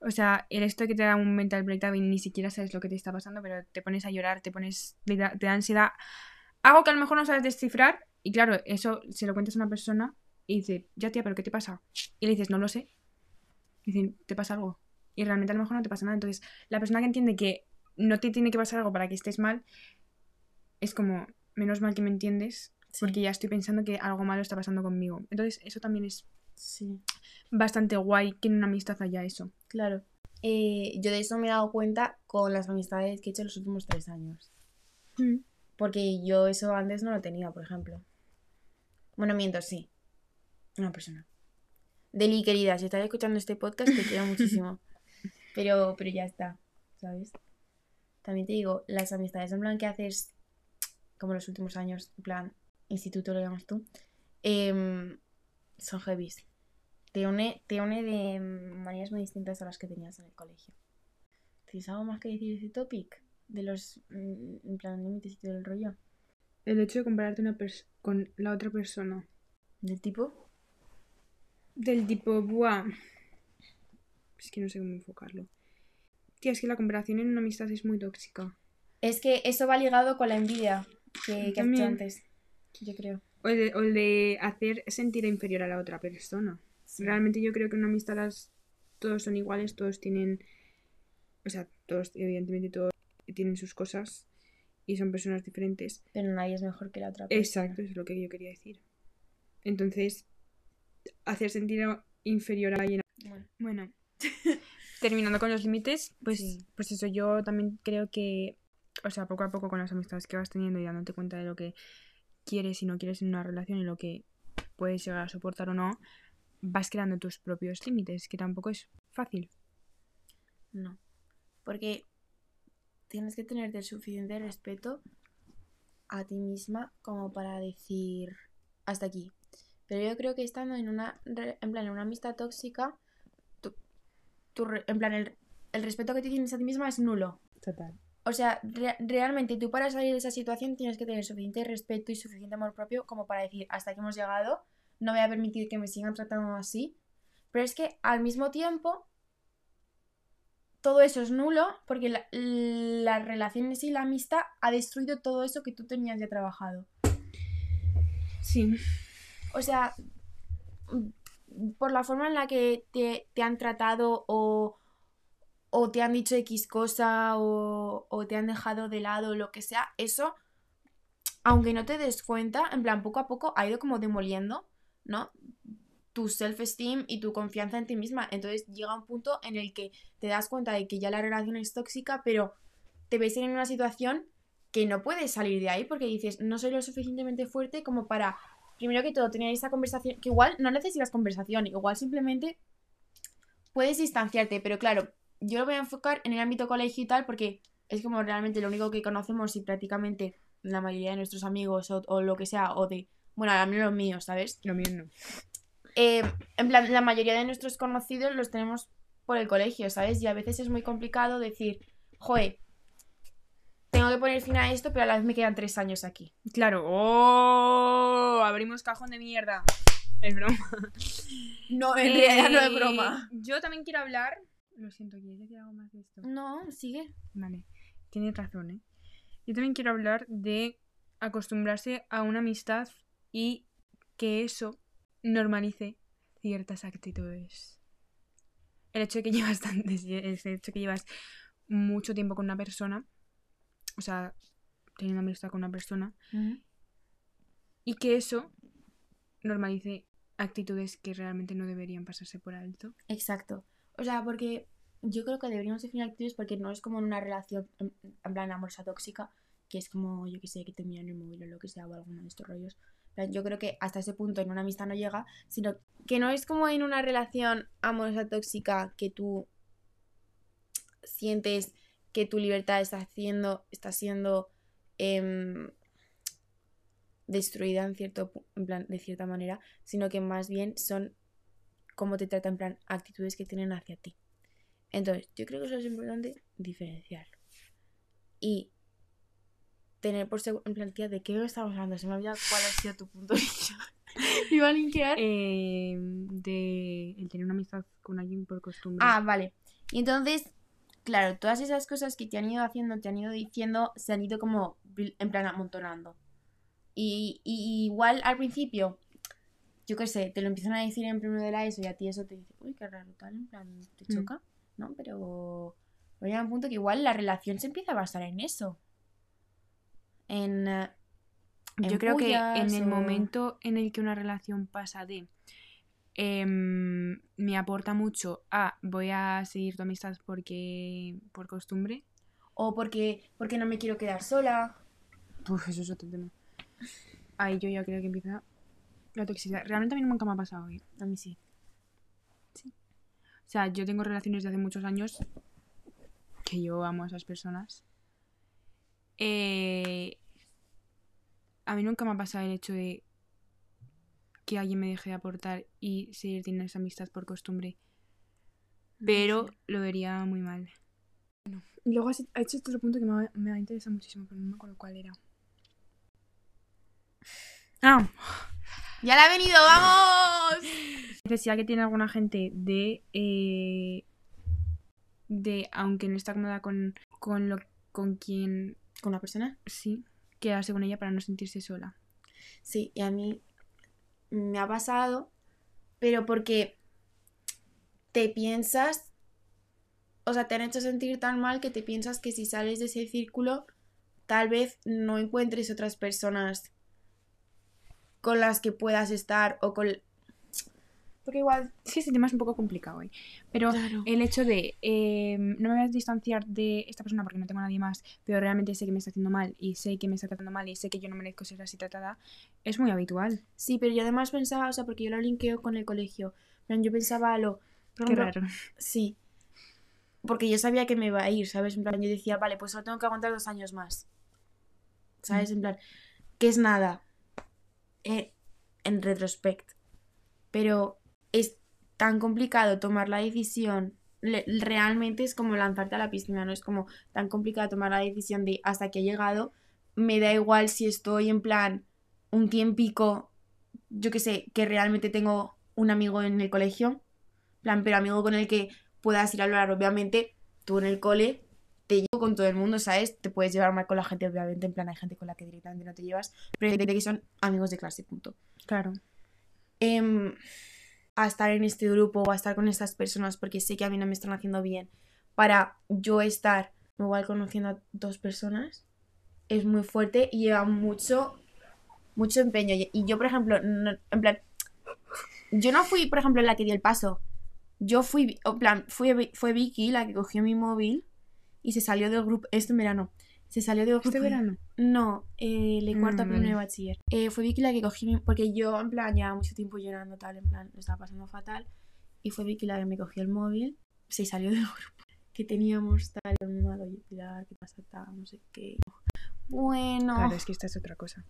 O sea, el esto que te da un mental breakdown y ni siquiera sabes lo que te está pasando, pero te pones a llorar, te pones, te da, te da ansiedad. Algo que a lo mejor no sabes descifrar. Y claro, eso se lo cuentas a una persona y dice, ya tía, pero ¿qué te pasa? Y le dices, no lo sé. Y dicen, ¿te pasa algo? Y realmente a lo mejor no te pasa nada. Entonces, la persona que entiende que no te tiene que pasar algo para que estés mal, es como, menos mal que me entiendes, Sí. porque ya estoy pensando que algo malo está pasando conmigo. Entonces, eso también es Sí, bastante guay que en una amistad haya eso. claro. Eh, yo de eso me he dado cuenta con las amistades que he hecho en los últimos tres años. Porque yo eso antes no lo tenía, por ejemplo. Bueno, miento, sí. Una persona. Deli, querida, si estás escuchando este podcast, te quiero muchísimo. Pero, pero ya está, ¿sabes? También te digo, las amistades en plan que haces, como los últimos años, en plan, instituto lo llamas tú, em, son heavies. Te une, te une de maneras muy distintas a las que tenías en el colegio. ¿Tienes algo más que decir de ese topic? De los, mm, en plan, límites y todo el rollo. El hecho de compararte una pers- con la otra persona. ¿Del tipo? Del tipo, buah. Es que no sé cómo enfocarlo. Tía, es que la comparación en una amistad es muy tóxica. Es que eso va ligado con la envidia que, que has dicho antes. Yo creo. O el, de, o el de hacer sentir inferior a la otra persona. Realmente yo creo que en una amistad las- todos son iguales, todos tienen. O sea, todos, evidentemente, todos tienen sus cosas y son personas diferentes. Pero nadie es mejor que la otra persona. Exacto, eso es lo que yo quería decir. Entonces, hacer sentir inferior a alguien. Bueno, Bueno, terminando con los límites, pues, Sí. pues eso, yo también creo que, o sea, poco a poco con las amistades que vas teniendo y dándote cuenta de lo que quieres y no quieres en una relación y lo que puedes llegar a soportar o no, vas creando tus propios límites, que tampoco es fácil. no. Porque tienes que tenerte el suficiente respeto a ti misma como para decir hasta aquí. Pero yo creo que estando en una, en plan, en una amistad tóxica, tu, tu re- en plan, el, el respeto que te tienes a ti misma es nulo. Total. O sea, re- realmente tú para salir de esa situación tienes que tener suficiente respeto y suficiente amor propio como para decir, hasta aquí hemos llegado, no voy a permitir que me sigan tratando así. Pero es que al mismo tiempo, todo eso es nulo porque la, la relación en sí, la amistad, ha destruido todo eso que tú tenías ya trabajado. Sí. O sea, por la forma en la que te, te han tratado o, o te han dicho X cosa o, o te han dejado de lado, lo que sea, eso, aunque no te des cuenta, en plan, poco a poco ha ido como demoliendo, ¿no? Tu self-esteem y tu confianza en ti misma. Entonces llega un punto en el que te das cuenta de que ya la relación es tóxica, pero te ves en una situación que no puedes salir de ahí porque dices, no soy lo suficientemente fuerte como para primero que todo, tener esa conversación, que igual no necesitas conversación, igual simplemente puedes distanciarte, pero claro, yo lo voy a enfocar en el ámbito colegio y tal, porque es como realmente lo único que conocemos y prácticamente la mayoría de nuestros amigos o, lo que sea, o de, bueno, al menos los míos, ¿sabes? Lo mío no. Eh, en plan, la mayoría de nuestros conocidos los tenemos por el colegio, ¿sabes? Y a veces es muy complicado decir, joe, tengo que poner fin a esto, pero a la vez me quedan tres años aquí. Claro. ¡Oh! Abrimos cajón de mierda. Es broma. No, Eh, Yo también quiero hablar. Lo siento, ¿quieres decir algo más de esto? No, sigue. Vale, tienes razón, ¿eh? Yo también quiero hablar de acostumbrarse a una amistad y que eso normalice ciertas actitudes. El hecho de que llevas tantos, el hecho de que llevas mucho tiempo con una persona, o sea, teniendo amistad con una persona, y que eso normalice actitudes que realmente no deberían pasarse por alto. Exacto. O sea, porque yo creo que deberíamos definir actitudes porque no es como en una relación, en, en plan amorosa tóxica, que es como, yo que sé, que te miran el móvil o lo que sea, o alguno de estos rollos. Yo creo que hasta ese punto en una amistad no llega, sino que no es como en una relación amorosa tóxica que tú sientes que tu libertad está haciendo, está siendo em, destruida en cierto, en plan, de cierta manera, sino que más bien son cómo te tratan, en plan, actitudes que tienen hacia ti. Entonces, yo creo que eso es importante diferenciarlo. Y tener por seguro, en plan, tía, ¿de qué estamos hablando? Se me olvidado cuál ha sido tu punto de vista. Iba a linkear. Eh, de el tener una amistad con alguien por costumbre. Ah, vale. Y entonces, claro, todas esas cosas que te han ido haciendo, te han ido diciendo, se han ido como en plan amontonando. Y, y igual al principio, yo qué sé, te lo empiezan a decir en primero de la ESO y a ti eso te dice, uy, qué raro tal, en plan, te Mm. choca, ¿no? Pero pero llega un punto que igual la relación se empieza a basar en eso. En... eh, Yo creo que en el momento en el que una relación pasa de em, me aporta mucho a voy a seguir tu amistad porque por costumbre, O porque, porque no me quiero quedar sola. Uf, eso es otro tema. Ahí yo ya creo que empieza la toxicidad. Realmente a mí nunca me ha pasado, ¿eh? A mí sí. O sea, yo tengo relaciones de hace muchos años que yo amo a esas personas. Eh, a mí nunca me ha pasado el hecho de que alguien me deje de aportar y seguir teniendo esa amistad por costumbre. Pero lo vería muy mal. Y luego has- ha hecho otro punto que me ha, me ha interesado muchísimo, pero no me acuerdo cuál era. Ah, ¡Ya la ha venido, vamos! necesidad que tiene alguna gente de eh, de aunque no está cómoda con, con lo con quien ¿Con una persona? sí quedarse con ella para no sentirse sola. Sí, y a mí me ha pasado, pero porque te piensas, o sea, te han hecho sentir tan mal que te piensas que si sales de ese círculo, tal vez no encuentres otras personas con las que puedas estar o con... Porque igual... es que ese tema es un poco complicado hoy pero Claro. el hecho de eh, no me voy a distanciar de esta persona porque no tengo a nadie más pero realmente sé que me está haciendo mal y sé que me está tratando mal y sé que yo no merezco ser así tratada es muy habitual Sí, pero yo además pensaba, o sea, porque yo lo linkeo con el colegio, pero yo pensaba lo... qué raro Sí. Porque yo sabía que me iba a ir, ¿sabes? En plan, yo decía, vale, pues solo tengo que aguantar dos años más. ¿Sabes? En plan, que es nada. eh, en retrospect. Pero tan complicado tomar la decisión. le- realmente es como lanzarte a la piscina, ¿no? Es como tan complicado tomar la decisión de hasta que he llegado. Me da igual si estoy en plan un tiempico, yo que sé, que realmente tengo un amigo en el colegio. Plan, pero amigo con el que puedas ir a hablar, obviamente, tú en el cole te llevo con todo el mundo, ¿sabes? Te puedes llevar mal con la gente, obviamente, en plan hay gente con la que directamente no te llevas, pero hay gente que son amigos de clase, punto. claro Em, a estar en este grupo o a estar con estas personas porque sé que a mí no me están haciendo bien, para yo estar igual conociendo a dos personas, es muy fuerte y lleva mucho, mucho empeño. Y yo, por ejemplo, en plan, yo no fui, por ejemplo, la que dio el paso. Yo fui, en plan, fue, fue Vicky la que cogió mi móvil y se salió del grupo, este verano, se salió del grupo. este verano No, eh, el cuarto a Mm, primero de bachiller. Eh, fue Vicky la que cogí, mi- porque yo en plan ya mucho tiempo llorando tal, en plan lo estaba pasando fatal. Y fue Vicky la que me cogió el móvil, se salió del grupo que teníamos tal, el mundo, oye Pilar, ¿qué pasa tal? No sé qué. Bueno, Claro, es que esta es otra cosa.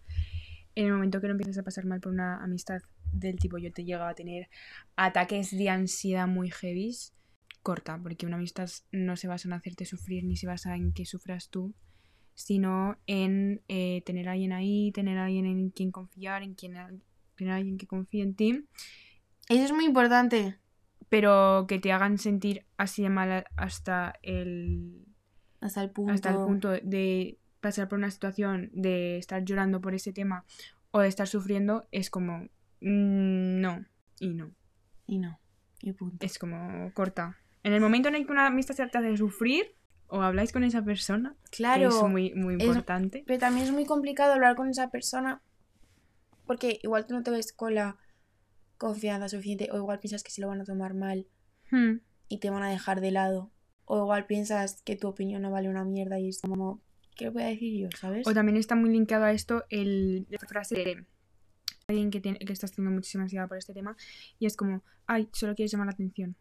En el momento que lo empiezas a pasar mal por una amistad del tipo yo te llega a tener ataques de ansiedad muy heavies, corta, porque una amistad no se basa en hacerte sufrir ni se basa en que sufras tú, sino en eh, tener a alguien ahí, tener a alguien en quien confiar, en quien tener a alguien que confíe en ti, eso es muy importante. pero que te hagan sentir así de mal hasta el Hasta el punto. hasta el punto de pasar por una situación de estar llorando por ese tema o de estar sufriendo es como mm, no y no Y no, y punto. es como corta en el momento en el que una amistad se te hace sufrir o habláis con esa persona que Claro. es muy muy es- importante Pero también es muy complicado hablar con esa persona porque igual tú no te ves con la confianza suficiente o igual piensas que se lo van a tomar mal Hmm. y te van a dejar de lado. O igual piensas que tu opinión no vale una mierda y es como, ¿qué voy a decir yo? ¿Sabes? o también está muy linkado a esto el la frase de alguien que, tiene, que está teniendo muchísima ansiedad por este tema y es como ay solo quieres llamar la atención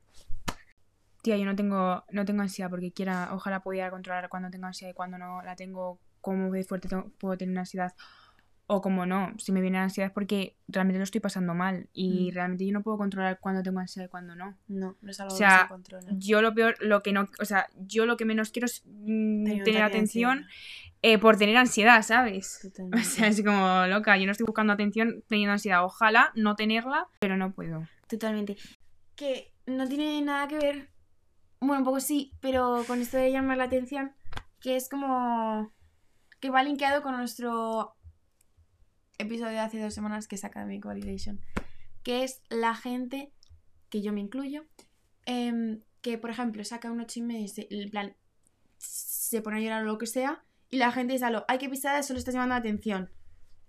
tía yo no tengo no tengo ansiedad porque quiera ojalá pudiera controlar cuando tengo ansiedad y cuando no la tengo cómo de fuerte tengo- puedo tener una ansiedad o como no si me viene ansiedad es porque realmente lo estoy pasando mal y Mm. realmente yo no puedo controlar cuando tengo ansiedad y cuando no No, no es algo O sea, que se controla. yo lo peor lo que no o sea yo lo que menos quiero es mm, Tener tener atención eh, por tener ansiedad sabes Totalmente. o sea, es como loca. Yo no estoy buscando atención teniendo ansiedad. Ojalá no tenerla, pero no puedo. Totalmente. Que no tiene nada que ver. Bueno, un poco sí, pero con esto de llamar la atención, que es como. que va linkeado con nuestro episodio de hace dos semanas que es Academic Validation. Que es la gente, que yo me incluyo, em, que por ejemplo saca un 8 y medio, se- en plan, se pone a llorar o lo que sea, y la gente es a lo, ay, que pisada, solo estás llamando la atención.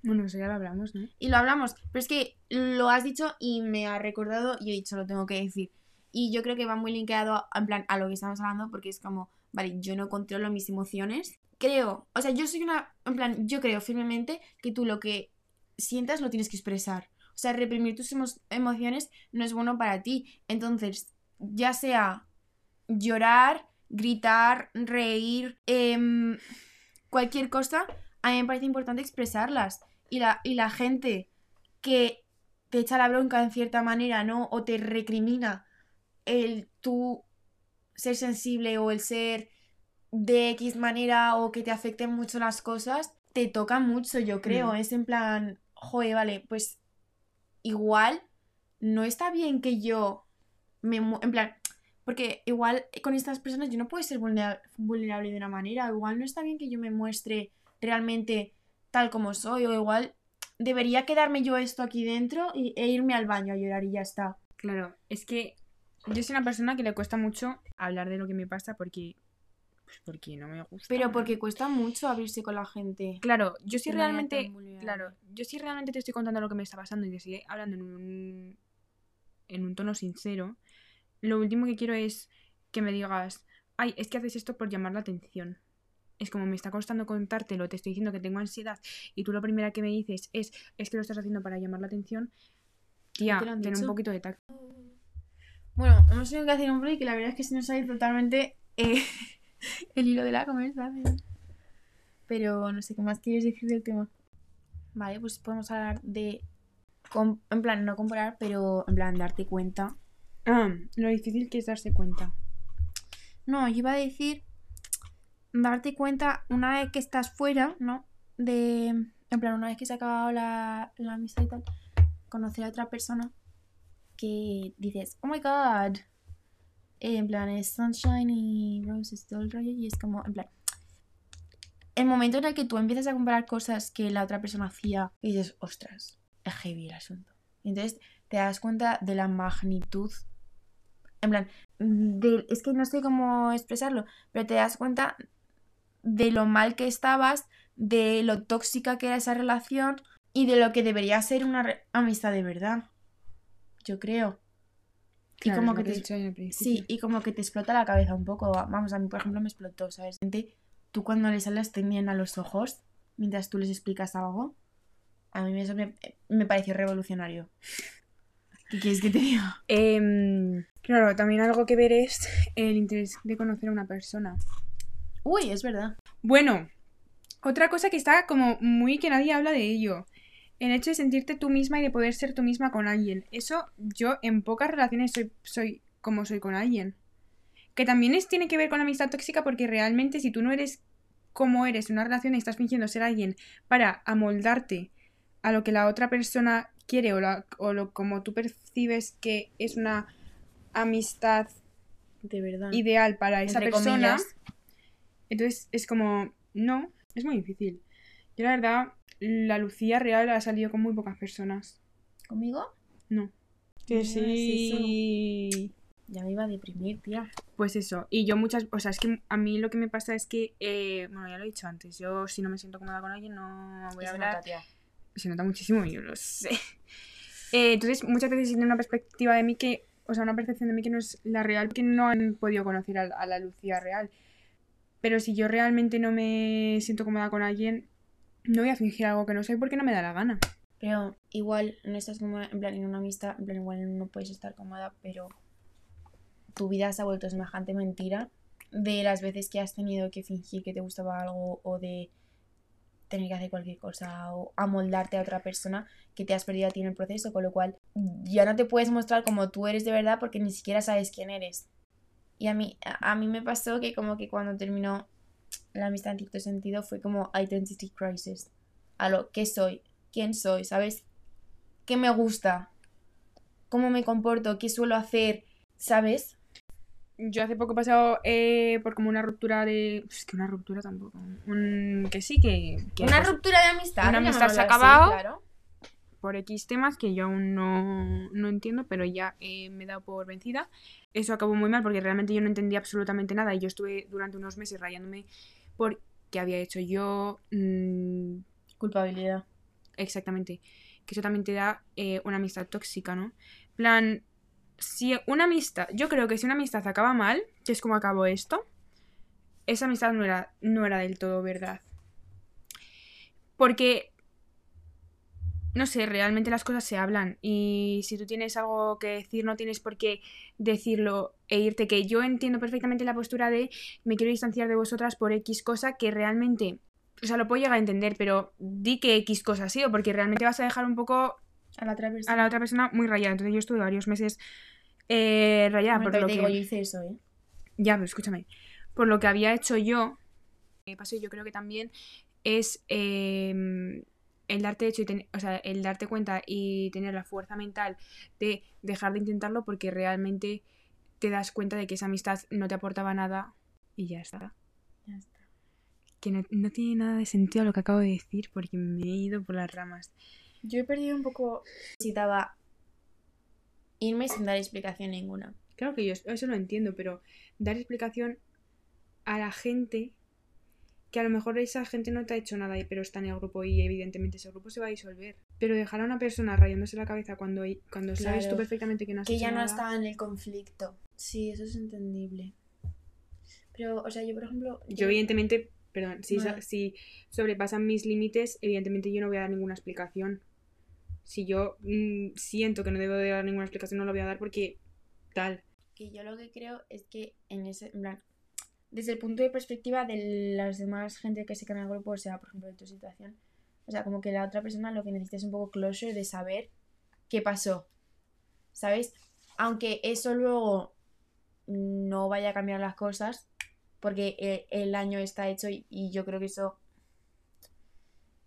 Bueno, eso ya lo hablamos, ¿no? Y lo hablamos, pero es que lo has dicho y me ha recordado y he dicho, lo tengo que decir. Y yo creo que va muy linkeado en plan a lo que estamos hablando porque es como, vale, yo no controlo mis emociones, creo, o sea, yo soy una, en plan, yo creo firmemente que tú lo que sientas lo tienes que expresar. O sea, reprimir tus emo- emociones no es bueno para ti. Entonces, ya sea llorar, gritar, reír, em, cualquier cosa, a mí me parece importante expresarlas. Y la, y la gente que te echa la bronca en cierta manera, ¿no? O te recrimina el tú ser sensible o el ser de X manera o que te afecten mucho las cosas, te toca mucho, yo creo. Mm. Es en plan, joder, vale, pues igual no está bien que yo me... En plan, porque igual con estas personas yo no puedo ser vulnera- vulnerable de una manera. Igual no está bien que yo me muestre realmente tal como soy. O igual debería quedarme yo esto aquí dentro y, e irme al baño a llorar y ya está. Claro, es que yo soy una persona que le cuesta mucho hablar de lo que me pasa porque. Pues porque no me gusta. Pero porque cuesta mucho abrirse con la gente. Claro, yo sí realmente. Claro, yo sí realmente te estoy contando lo que me está pasando y te estoy hablando en un. en un tono sincero. Lo último que quiero es que me digas, ay, es que haces esto por llamar la atención. Es como me está costando contártelo, te estoy diciendo que tengo ansiedad y tú lo primera que me dices es, es que lo estás haciendo para llamar la atención. Tía, ten un poquito de tacto. Bueno, hemos tenido que hacer un break y la verdad es que se nos ha ido totalmente eh, el hilo de la conversación. Pero no sé qué más quieres decir del tema. Vale, pues podemos hablar de. En plan, no comparar, pero en plan, darte cuenta. Ah, lo difícil que es darse cuenta. No, yo iba a decir. Darte cuenta una vez que estás fuera, ¿no? De. En plan, una vez que se ha acabado la, la amistad y tal. Conocer a otra persona que dices, oh my god. Eh, En plan, es sunshine y roses todo el. Y es como, en plan. El momento en el que tú empiezas a comparar cosas que la otra persona hacía y dices, ostras, es heavy el asunto. Y entonces te das cuenta de la magnitud. En plan, de- es que no sé cómo expresarlo, pero te das cuenta de lo mal que estabas, de lo tóxica que era esa relación y de lo que debería ser una amistad de verdad. Yo creo. Claro, y como que te, dicho en el principio. Sí, y como que te explota la cabeza un poco. Vamos, a mí, por ejemplo, me explotó, ¿sabes? Gente, Tú cuando les hablas tenían a los ojos mientras tú les explicas algo. A mí eso me, me pareció revolucionario. ¿Qué quieres que te diga? Em, claro, también algo que ver es el interés de conocer a una persona. Uy, es verdad. Bueno, otra cosa que está como muy que nadie habla de ello. El hecho de sentirte tú misma y de poder ser tú misma con alguien. Eso yo en pocas relaciones soy, soy como soy con alguien. Que también es, tiene que ver con la amistad tóxica porque realmente si tú no eres como eres en una relación y estás fingiendo ser alguien para amoldarte a lo que la otra persona quiere o, la- o lo, como tú percibes que es una amistad De verdad. ideal para esa Entre persona, comillas. entonces es como, no, es muy difícil. Yo la verdad, la Lucía real ha salido con muy pocas personas. ¿Conmigo? No. Que Ah, es sí. Ya me iba a deprimir, tía. Pues eso. Y yo muchas, o sea, es que a mí lo que me pasa es que, eh, bueno, ya lo he dicho antes, yo si no me siento cómoda con alguien no voy a Se hablar. nota, tía. se nota muchísimo, yo lo sé. Eh, entonces, muchas veces tiene una perspectiva de mí que, o sea, una percepción de mí que no es la real, que no han podido conocer a, a la Lucía real. Pero si yo realmente no me siento cómoda con alguien, no voy a fingir algo que no soy porque no me da la gana. Pero igual no estás cómoda, en plan, en una amistad, en plan, igual no puedes estar cómoda, pero tu vida se ha vuelto semejante mentira de las veces que has tenido que fingir que te gustaba algo o de tener que hacer cualquier cosa o amoldarte a otra persona que te has perdido a ti en el proceso, con lo cual ya no te puedes mostrar como tú eres de verdad porque ni siquiera sabes quién eres. Y a mí, a, a mí me pasó que como que cuando terminó la amistad en cierto sentido fue como identity crisis. A lo que soy, quién soy, ¿sabes? ¿Qué me gusta? ¿Cómo me comporto? ¿Qué suelo hacer? ¿Sabes? Yo hace poco he pasado eh, por como una ruptura de... Es que una ruptura tampoco. Un... Que sí, que... que Una pues, ruptura de amistad. una amistad se ha así, acabado. claro. Por X temas que yo aún no, no entiendo, pero ya eh, me he dado por vencida. Eso acabó muy mal porque realmente yo no entendía absolutamente nada y yo estuve durante unos meses rayándome por qué había hecho yo. mm, Culpabilidad. exactamente. Que eso también te da eh, una amistad tóxica, ¿no? plan, si una amistad, yo creo que si una amistad acaba mal, que es como acabó esto, esa amistad no era, no era del todo verdad. Porque, no sé, realmente las cosas se hablan y si tú tienes algo que decir, no tienes por qué decirlo e irte. Que yo entiendo perfectamente la postura de me quiero distanciar de vosotras por X cosa que realmente, o sea, lo puedo llegar a entender, pero di que X cosa ha sido, porque realmente vas a dejar un poco A la otra persona. a la otra persona muy rayada. Entonces yo estuve varios meses eh, rayada por lo que... yo hice eso, ¿eh? Ya, pero escúchame. Por lo que había hecho yo, eh, paso yo creo que también es eh, el darte hecho y ten- o sea, el darte cuenta y tener la fuerza mental de dejar de intentarlo porque realmente te das cuenta de que esa amistad no te aportaba nada y ya está. Ya está. Que no, no tiene nada de sentido lo que acabo de decir porque me he ido por las ramas. Yo he perdido un poco. Necesitaba irme sin dar explicación ninguna. Claro que yo eso lo entiendo, pero dar explicación a la gente que a lo mejor esa gente no te ha hecho nada, y- pero está en el grupo y evidentemente ese grupo se va a disolver. Pero dejar a una persona rayándose la cabeza cuando, cuando sabes tú perfectamente que no has Que hecho ya no nada, estaba en el conflicto. Sí, eso es entendible. Pero, o sea, yo, por ejemplo. Yo evidentemente, perdón, si, si sobrepasan mis límites, evidentemente yo no voy a dar ninguna explicación. Si yo mm, siento que no debo de dar ninguna explicación, no la voy a dar porque tal. Que yo lo que creo es que en ese. En plan, desde el punto de perspectiva de las demás gente que se queda en el grupo, o sea, por ejemplo, de tu situación. O sea, como que la otra persona lo que necesita es un poco closure de saber qué pasó. ¿Sabes? Aunque eso luego no vaya a cambiar las cosas, porque eh, el año está hecho y, yo creo que eso.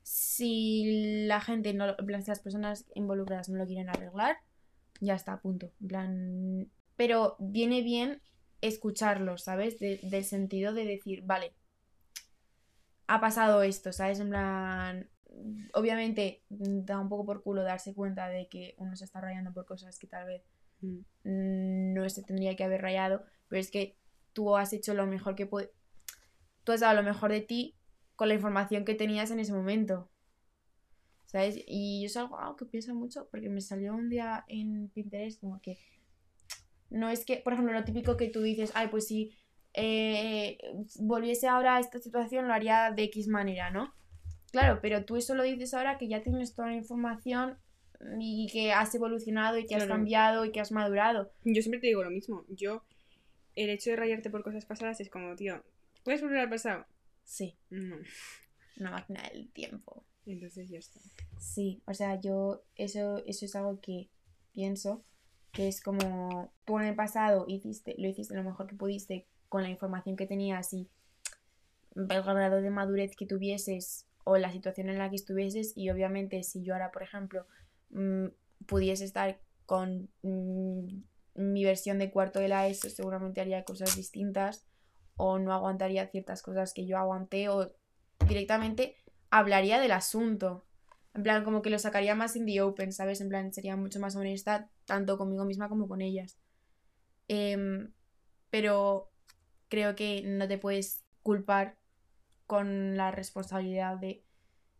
Si la gente, no, en plan, si las personas involucradas no lo quieren arreglar, ya está, punto. En plan. Pero viene bien escucharlo, ¿sabes? De- del sentido de decir, vale, ha pasado esto, ¿sabes? En plan. Obviamente da un poco por culo darse cuenta de que uno se está rayando por cosas que tal vez Mm. no se tendría que haber rayado, pero es que tú has hecho lo mejor que puedes. Tú has dado lo mejor de ti con la información que tenías en ese momento. ¿Sabes? Y yo es algo, algo que pienso mucho porque me salió un día en Pinterest como que no es que, por ejemplo, lo típico que tú dices, ay, pues si eh, volviese ahora a esta situación lo haría de X manera, ¿no? Claro, pero tú eso lo dices ahora que ya tienes toda la información y que has evolucionado y que has cambiado y que has madurado. Yo siempre te digo lo mismo. Yo, el hecho de rayarte por cosas pasadas es como, tío, ¿puedes volver al pasado? Sí, No. una máquina del tiempo. Entonces ya está. Sí, o sea, yo eso, eso es algo que pienso, que es como tú en el pasado hiciste, lo hiciste lo mejor que pudiste con la información que tenías y el grado de madurez que tuvieses o la situación en la que estuvieses y obviamente si yo ahora, por ejemplo, mm, pudiese estar con mm, mi versión de cuarto de la ESO, seguramente haría cosas distintas o no aguantaría ciertas cosas que yo aguanté o directamente hablaría del asunto. En plan, como que lo sacaría más in the open, ¿sabes? En plan, sería mucho más honesta tanto conmigo misma como con ellas. Em, pero creo que no te puedes culpar con la responsabilidad de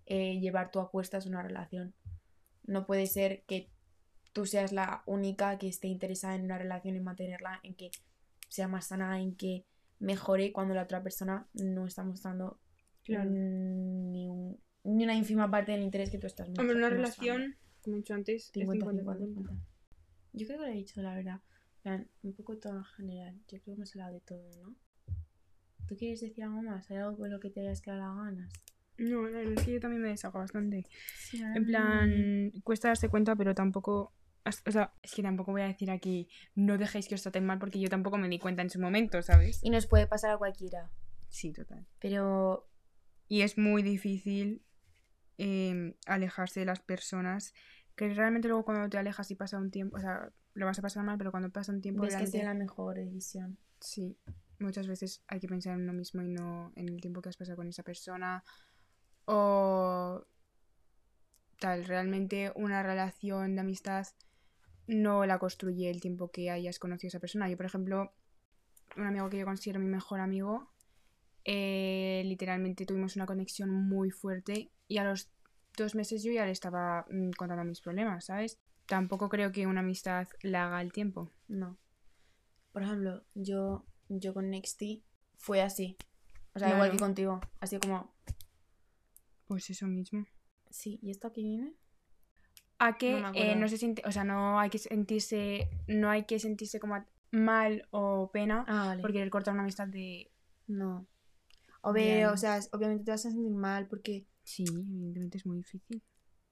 eh, llevar tú a cuestas una relación. No puede ser que tú seas la única que esté interesada en una relación y mantenerla, en que sea más sana, en que mejore cuando la otra persona no está mostrando Claro. ni, un- ni una ínfima parte del interés que tú estás Hombre, una mostrando. relación, como he dicho antes, es 50, 50, 50, 50. Yo creo que lo he dicho, la verdad. Plan, un poco todo en general. Yo creo que hemos hablado de todo, ¿no? ¿Tú quieres decir algo más? ¿Hay algo con lo que te hayas quedado las ganas? No, la verdad es que yo también me desahogo bastante. Sí, En plan, cuesta darse cuenta, pero tampoco. O sea, es que tampoco voy a decir aquí, no dejéis que os traten mal, porque yo tampoco me di cuenta en su momento, ¿sabes? Y nos puede pasar a cualquiera. Sí, total. Pero Y es muy difícil eh, alejarse de las personas. Que realmente luego cuando te alejas y pasa un tiempo, o sea, lo vas a pasar mal, pero cuando pasa un tiempo, ves que sea la mejor decisión. Sí, muchas veces hay que pensar en uno mismo y no en el tiempo que has pasado con esa persona. O tal, realmente una relación de amistad no la construye el tiempo que hayas conocido a esa persona. Yo, por ejemplo, un amigo que yo considero mi mejor amigo, eh, literalmente tuvimos una conexión muy fuerte y a los dos meses yo ya le estaba mm, contando mis problemas, ¿sabes? Tampoco creo que una amistad la haga el tiempo. No. Por ejemplo, yo, yo con Nexty fue así. O sea, igual que contigo. Así como, Pues eso mismo. sí, ¿y esto aquí viene? A que No no se siente, o sea, no hay que sentirse, no hay que sentirse como mal o pena Ah, vale. por querer cortar una amistad de No. O, De ve, o sea, obviamente te vas a sentir mal porque sí, evidentemente es muy difícil.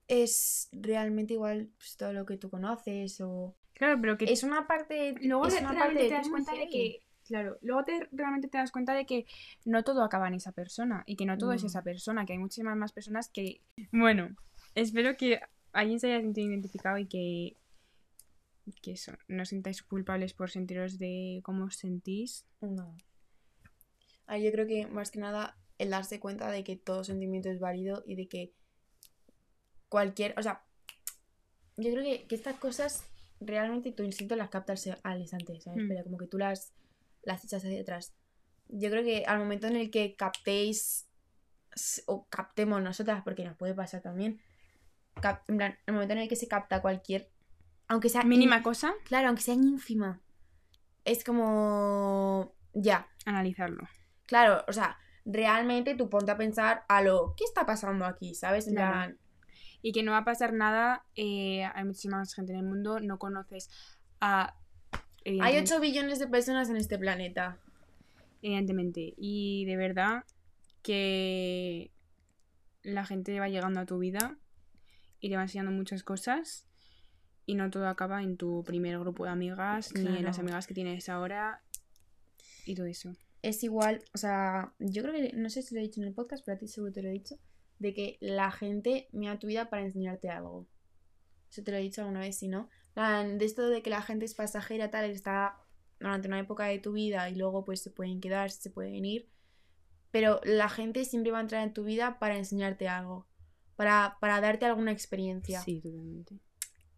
es realmente igual pues, todo lo que tú conoces o... Claro, pero que Es una parte... luego es te- una realmente parte te das cuenta de que claro, luego te realmente te das cuenta de que no todo acaba en esa persona y que no todo es No. esa persona, que hay muchísimas más personas que bueno, espero que alguien se haya sentido identificado y que que eso, no os sintáis culpables por sentiros de cómo os sentís. No. A ver, yo creo que más que nada el darse cuenta de que todo sentimiento es válido y de que cualquier, o sea, yo creo que, que estas cosas realmente tu instinto las capta al, instante, ¿sabes? Mm. Pero como que tú las, las echas hacia atrás. Yo creo que al momento en el que captéis o captemos nosotras, porque nos puede pasar también, cap- en plan, el momento en el que se capta cualquier, aunque sea Mínima in- cosa, claro, aunque sea ínfima, es como ya, analizarlo. Claro, o sea, realmente tú ponte a pensar a lo, ¿qué está pasando aquí? ¿Sabes? Claro. Y que no va a pasar nada, eh, hay muchísima más gente en el mundo, no conoces a... hay evidentemente- 8 billones de personas en este planeta. Evidentemente. Y de verdad que la gente va llegando a tu vida y te va enseñando muchas cosas y no todo acaba en tu primer grupo de amigas ni en las amigas que tienes ahora y todo eso. Es igual, o sea, yo creo que, no sé si lo he dicho en el podcast, pero a ti seguro te lo he dicho, de que la gente mira tu vida para enseñarte algo. Eso te lo he dicho alguna vez, si no. De esto de que la gente es pasajera, tal, está durante una época de tu vida y luego pues se pueden quedar, se pueden ir. Pero la gente siempre va a entrar en tu vida para enseñarte algo, para, para darte alguna experiencia. Sí, totalmente.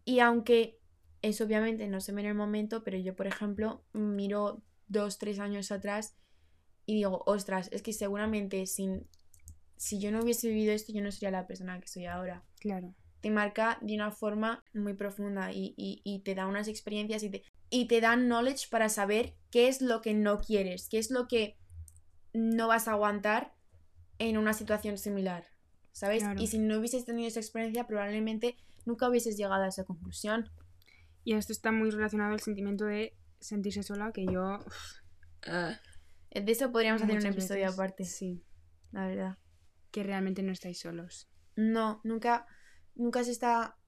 Y aunque eso obviamente no se ve en el momento, pero yo, por ejemplo, miro dos, tres años atrás y digo, ostras, es que seguramente sin, si yo no hubiese vivido esto, yo no sería la persona que soy ahora. Claro. Te marca de una forma muy profunda y, y- y te da unas experiencias y te, y te dan knowledge para saber qué es lo que no quieres, qué es lo que no vas a aguantar en una situación similar. ¿Sabes? Claro. Y si no hubieses tenido esa experiencia, probablemente nunca hubieses llegado a esa conclusión. Y esto está muy relacionado al sentimiento de sentirse sola, que yo... De eso podríamos hacer un episodio veces- aparte, Sí, la verdad. que realmente no estáis solos. No, nunca, nunca se está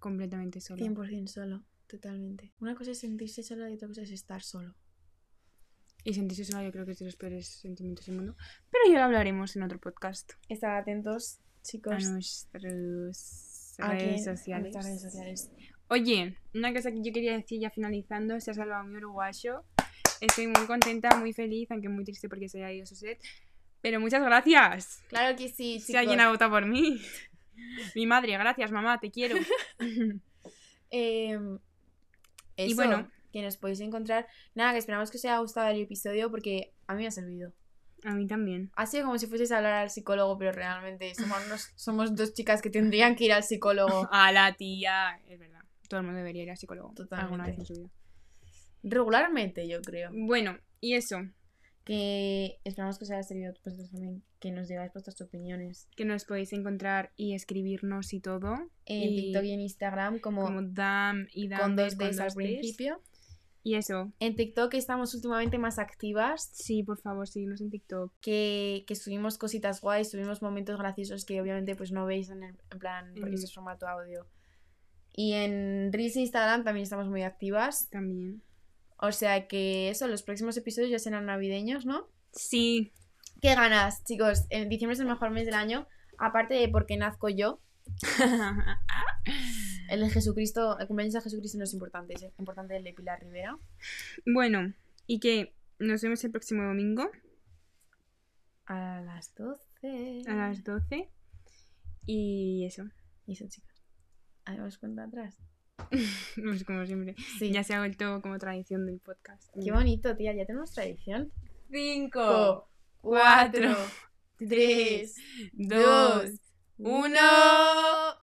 Completamente solos. 100% solo, totalmente. Una cosa es sentirse solo y otra cosa es estar solo. Y sentirse sola yo creo que es de los peores sentimientos del mundo. Pero ya lo hablaremos en otro podcast. Estar atentos, chicos. a nuestras redes sociales. nuestras redes sociales. Oye, una cosa que yo quería decir ya finalizando, se ha salvado mi uruguayo. Estoy muy contenta, muy feliz, aunque muy triste porque se haya ido su set. Pero muchas gracias. Claro que sí, Si alguien chicos. ha votado por mí. Mi madre, gracias mamá, te quiero. Em, eso, bueno. que nos podéis encontrar. Nada, que esperamos que os haya gustado el episodio porque a mí me ha servido. A mí también. Ha sido como si fueseis a hablar al psicólogo, pero realmente somos, unos- somos dos chicas que tendrían que ir al psicólogo. A la tía. Es verdad. Todo el mundo debería ir al psicólogo. Totalmente. Alguna vez en su vida. Regularmente, yo creo. Bueno, y eso. Que esperamos que os haya servido vosotros también, que nos digáis vuestras opiniones Que nos podéis encontrar y escribirnos y todo. en Y TikTok y en Instagram como, Como Dam y Dam con dos Ds al principio. Y eso. En TikTok estamos últimamente más activas, Sí, por favor, síguenos en TikTok. que, que subimos cositas guays, subimos momentos graciosos que obviamente pues no veis en, el, en plan, porque Mm. es formato audio. Y en Reels e Instagram también estamos muy activas. También. O sea que eso, los próximos episodios ya serán navideños, ¿no? Sí. ¿Qué ganas, chicos? En diciembre es el mejor mes del año. Aparte de porque nazco yo, el de Jesucristo, el cumpleaños de Jesucristo no es importante, es importante el de Pilar Rivera. bueno, y que nos vemos el próximo domingo A las 12. a las 12. Y eso. Y eso, chicos. Hagamos cuenta atrás. Pues como siempre. Sí. Ya se ha vuelto como tradición del podcast. Qué bonito, tía. Ya tenemos tradición. 5, cuatro, tres, tres, 2, 1.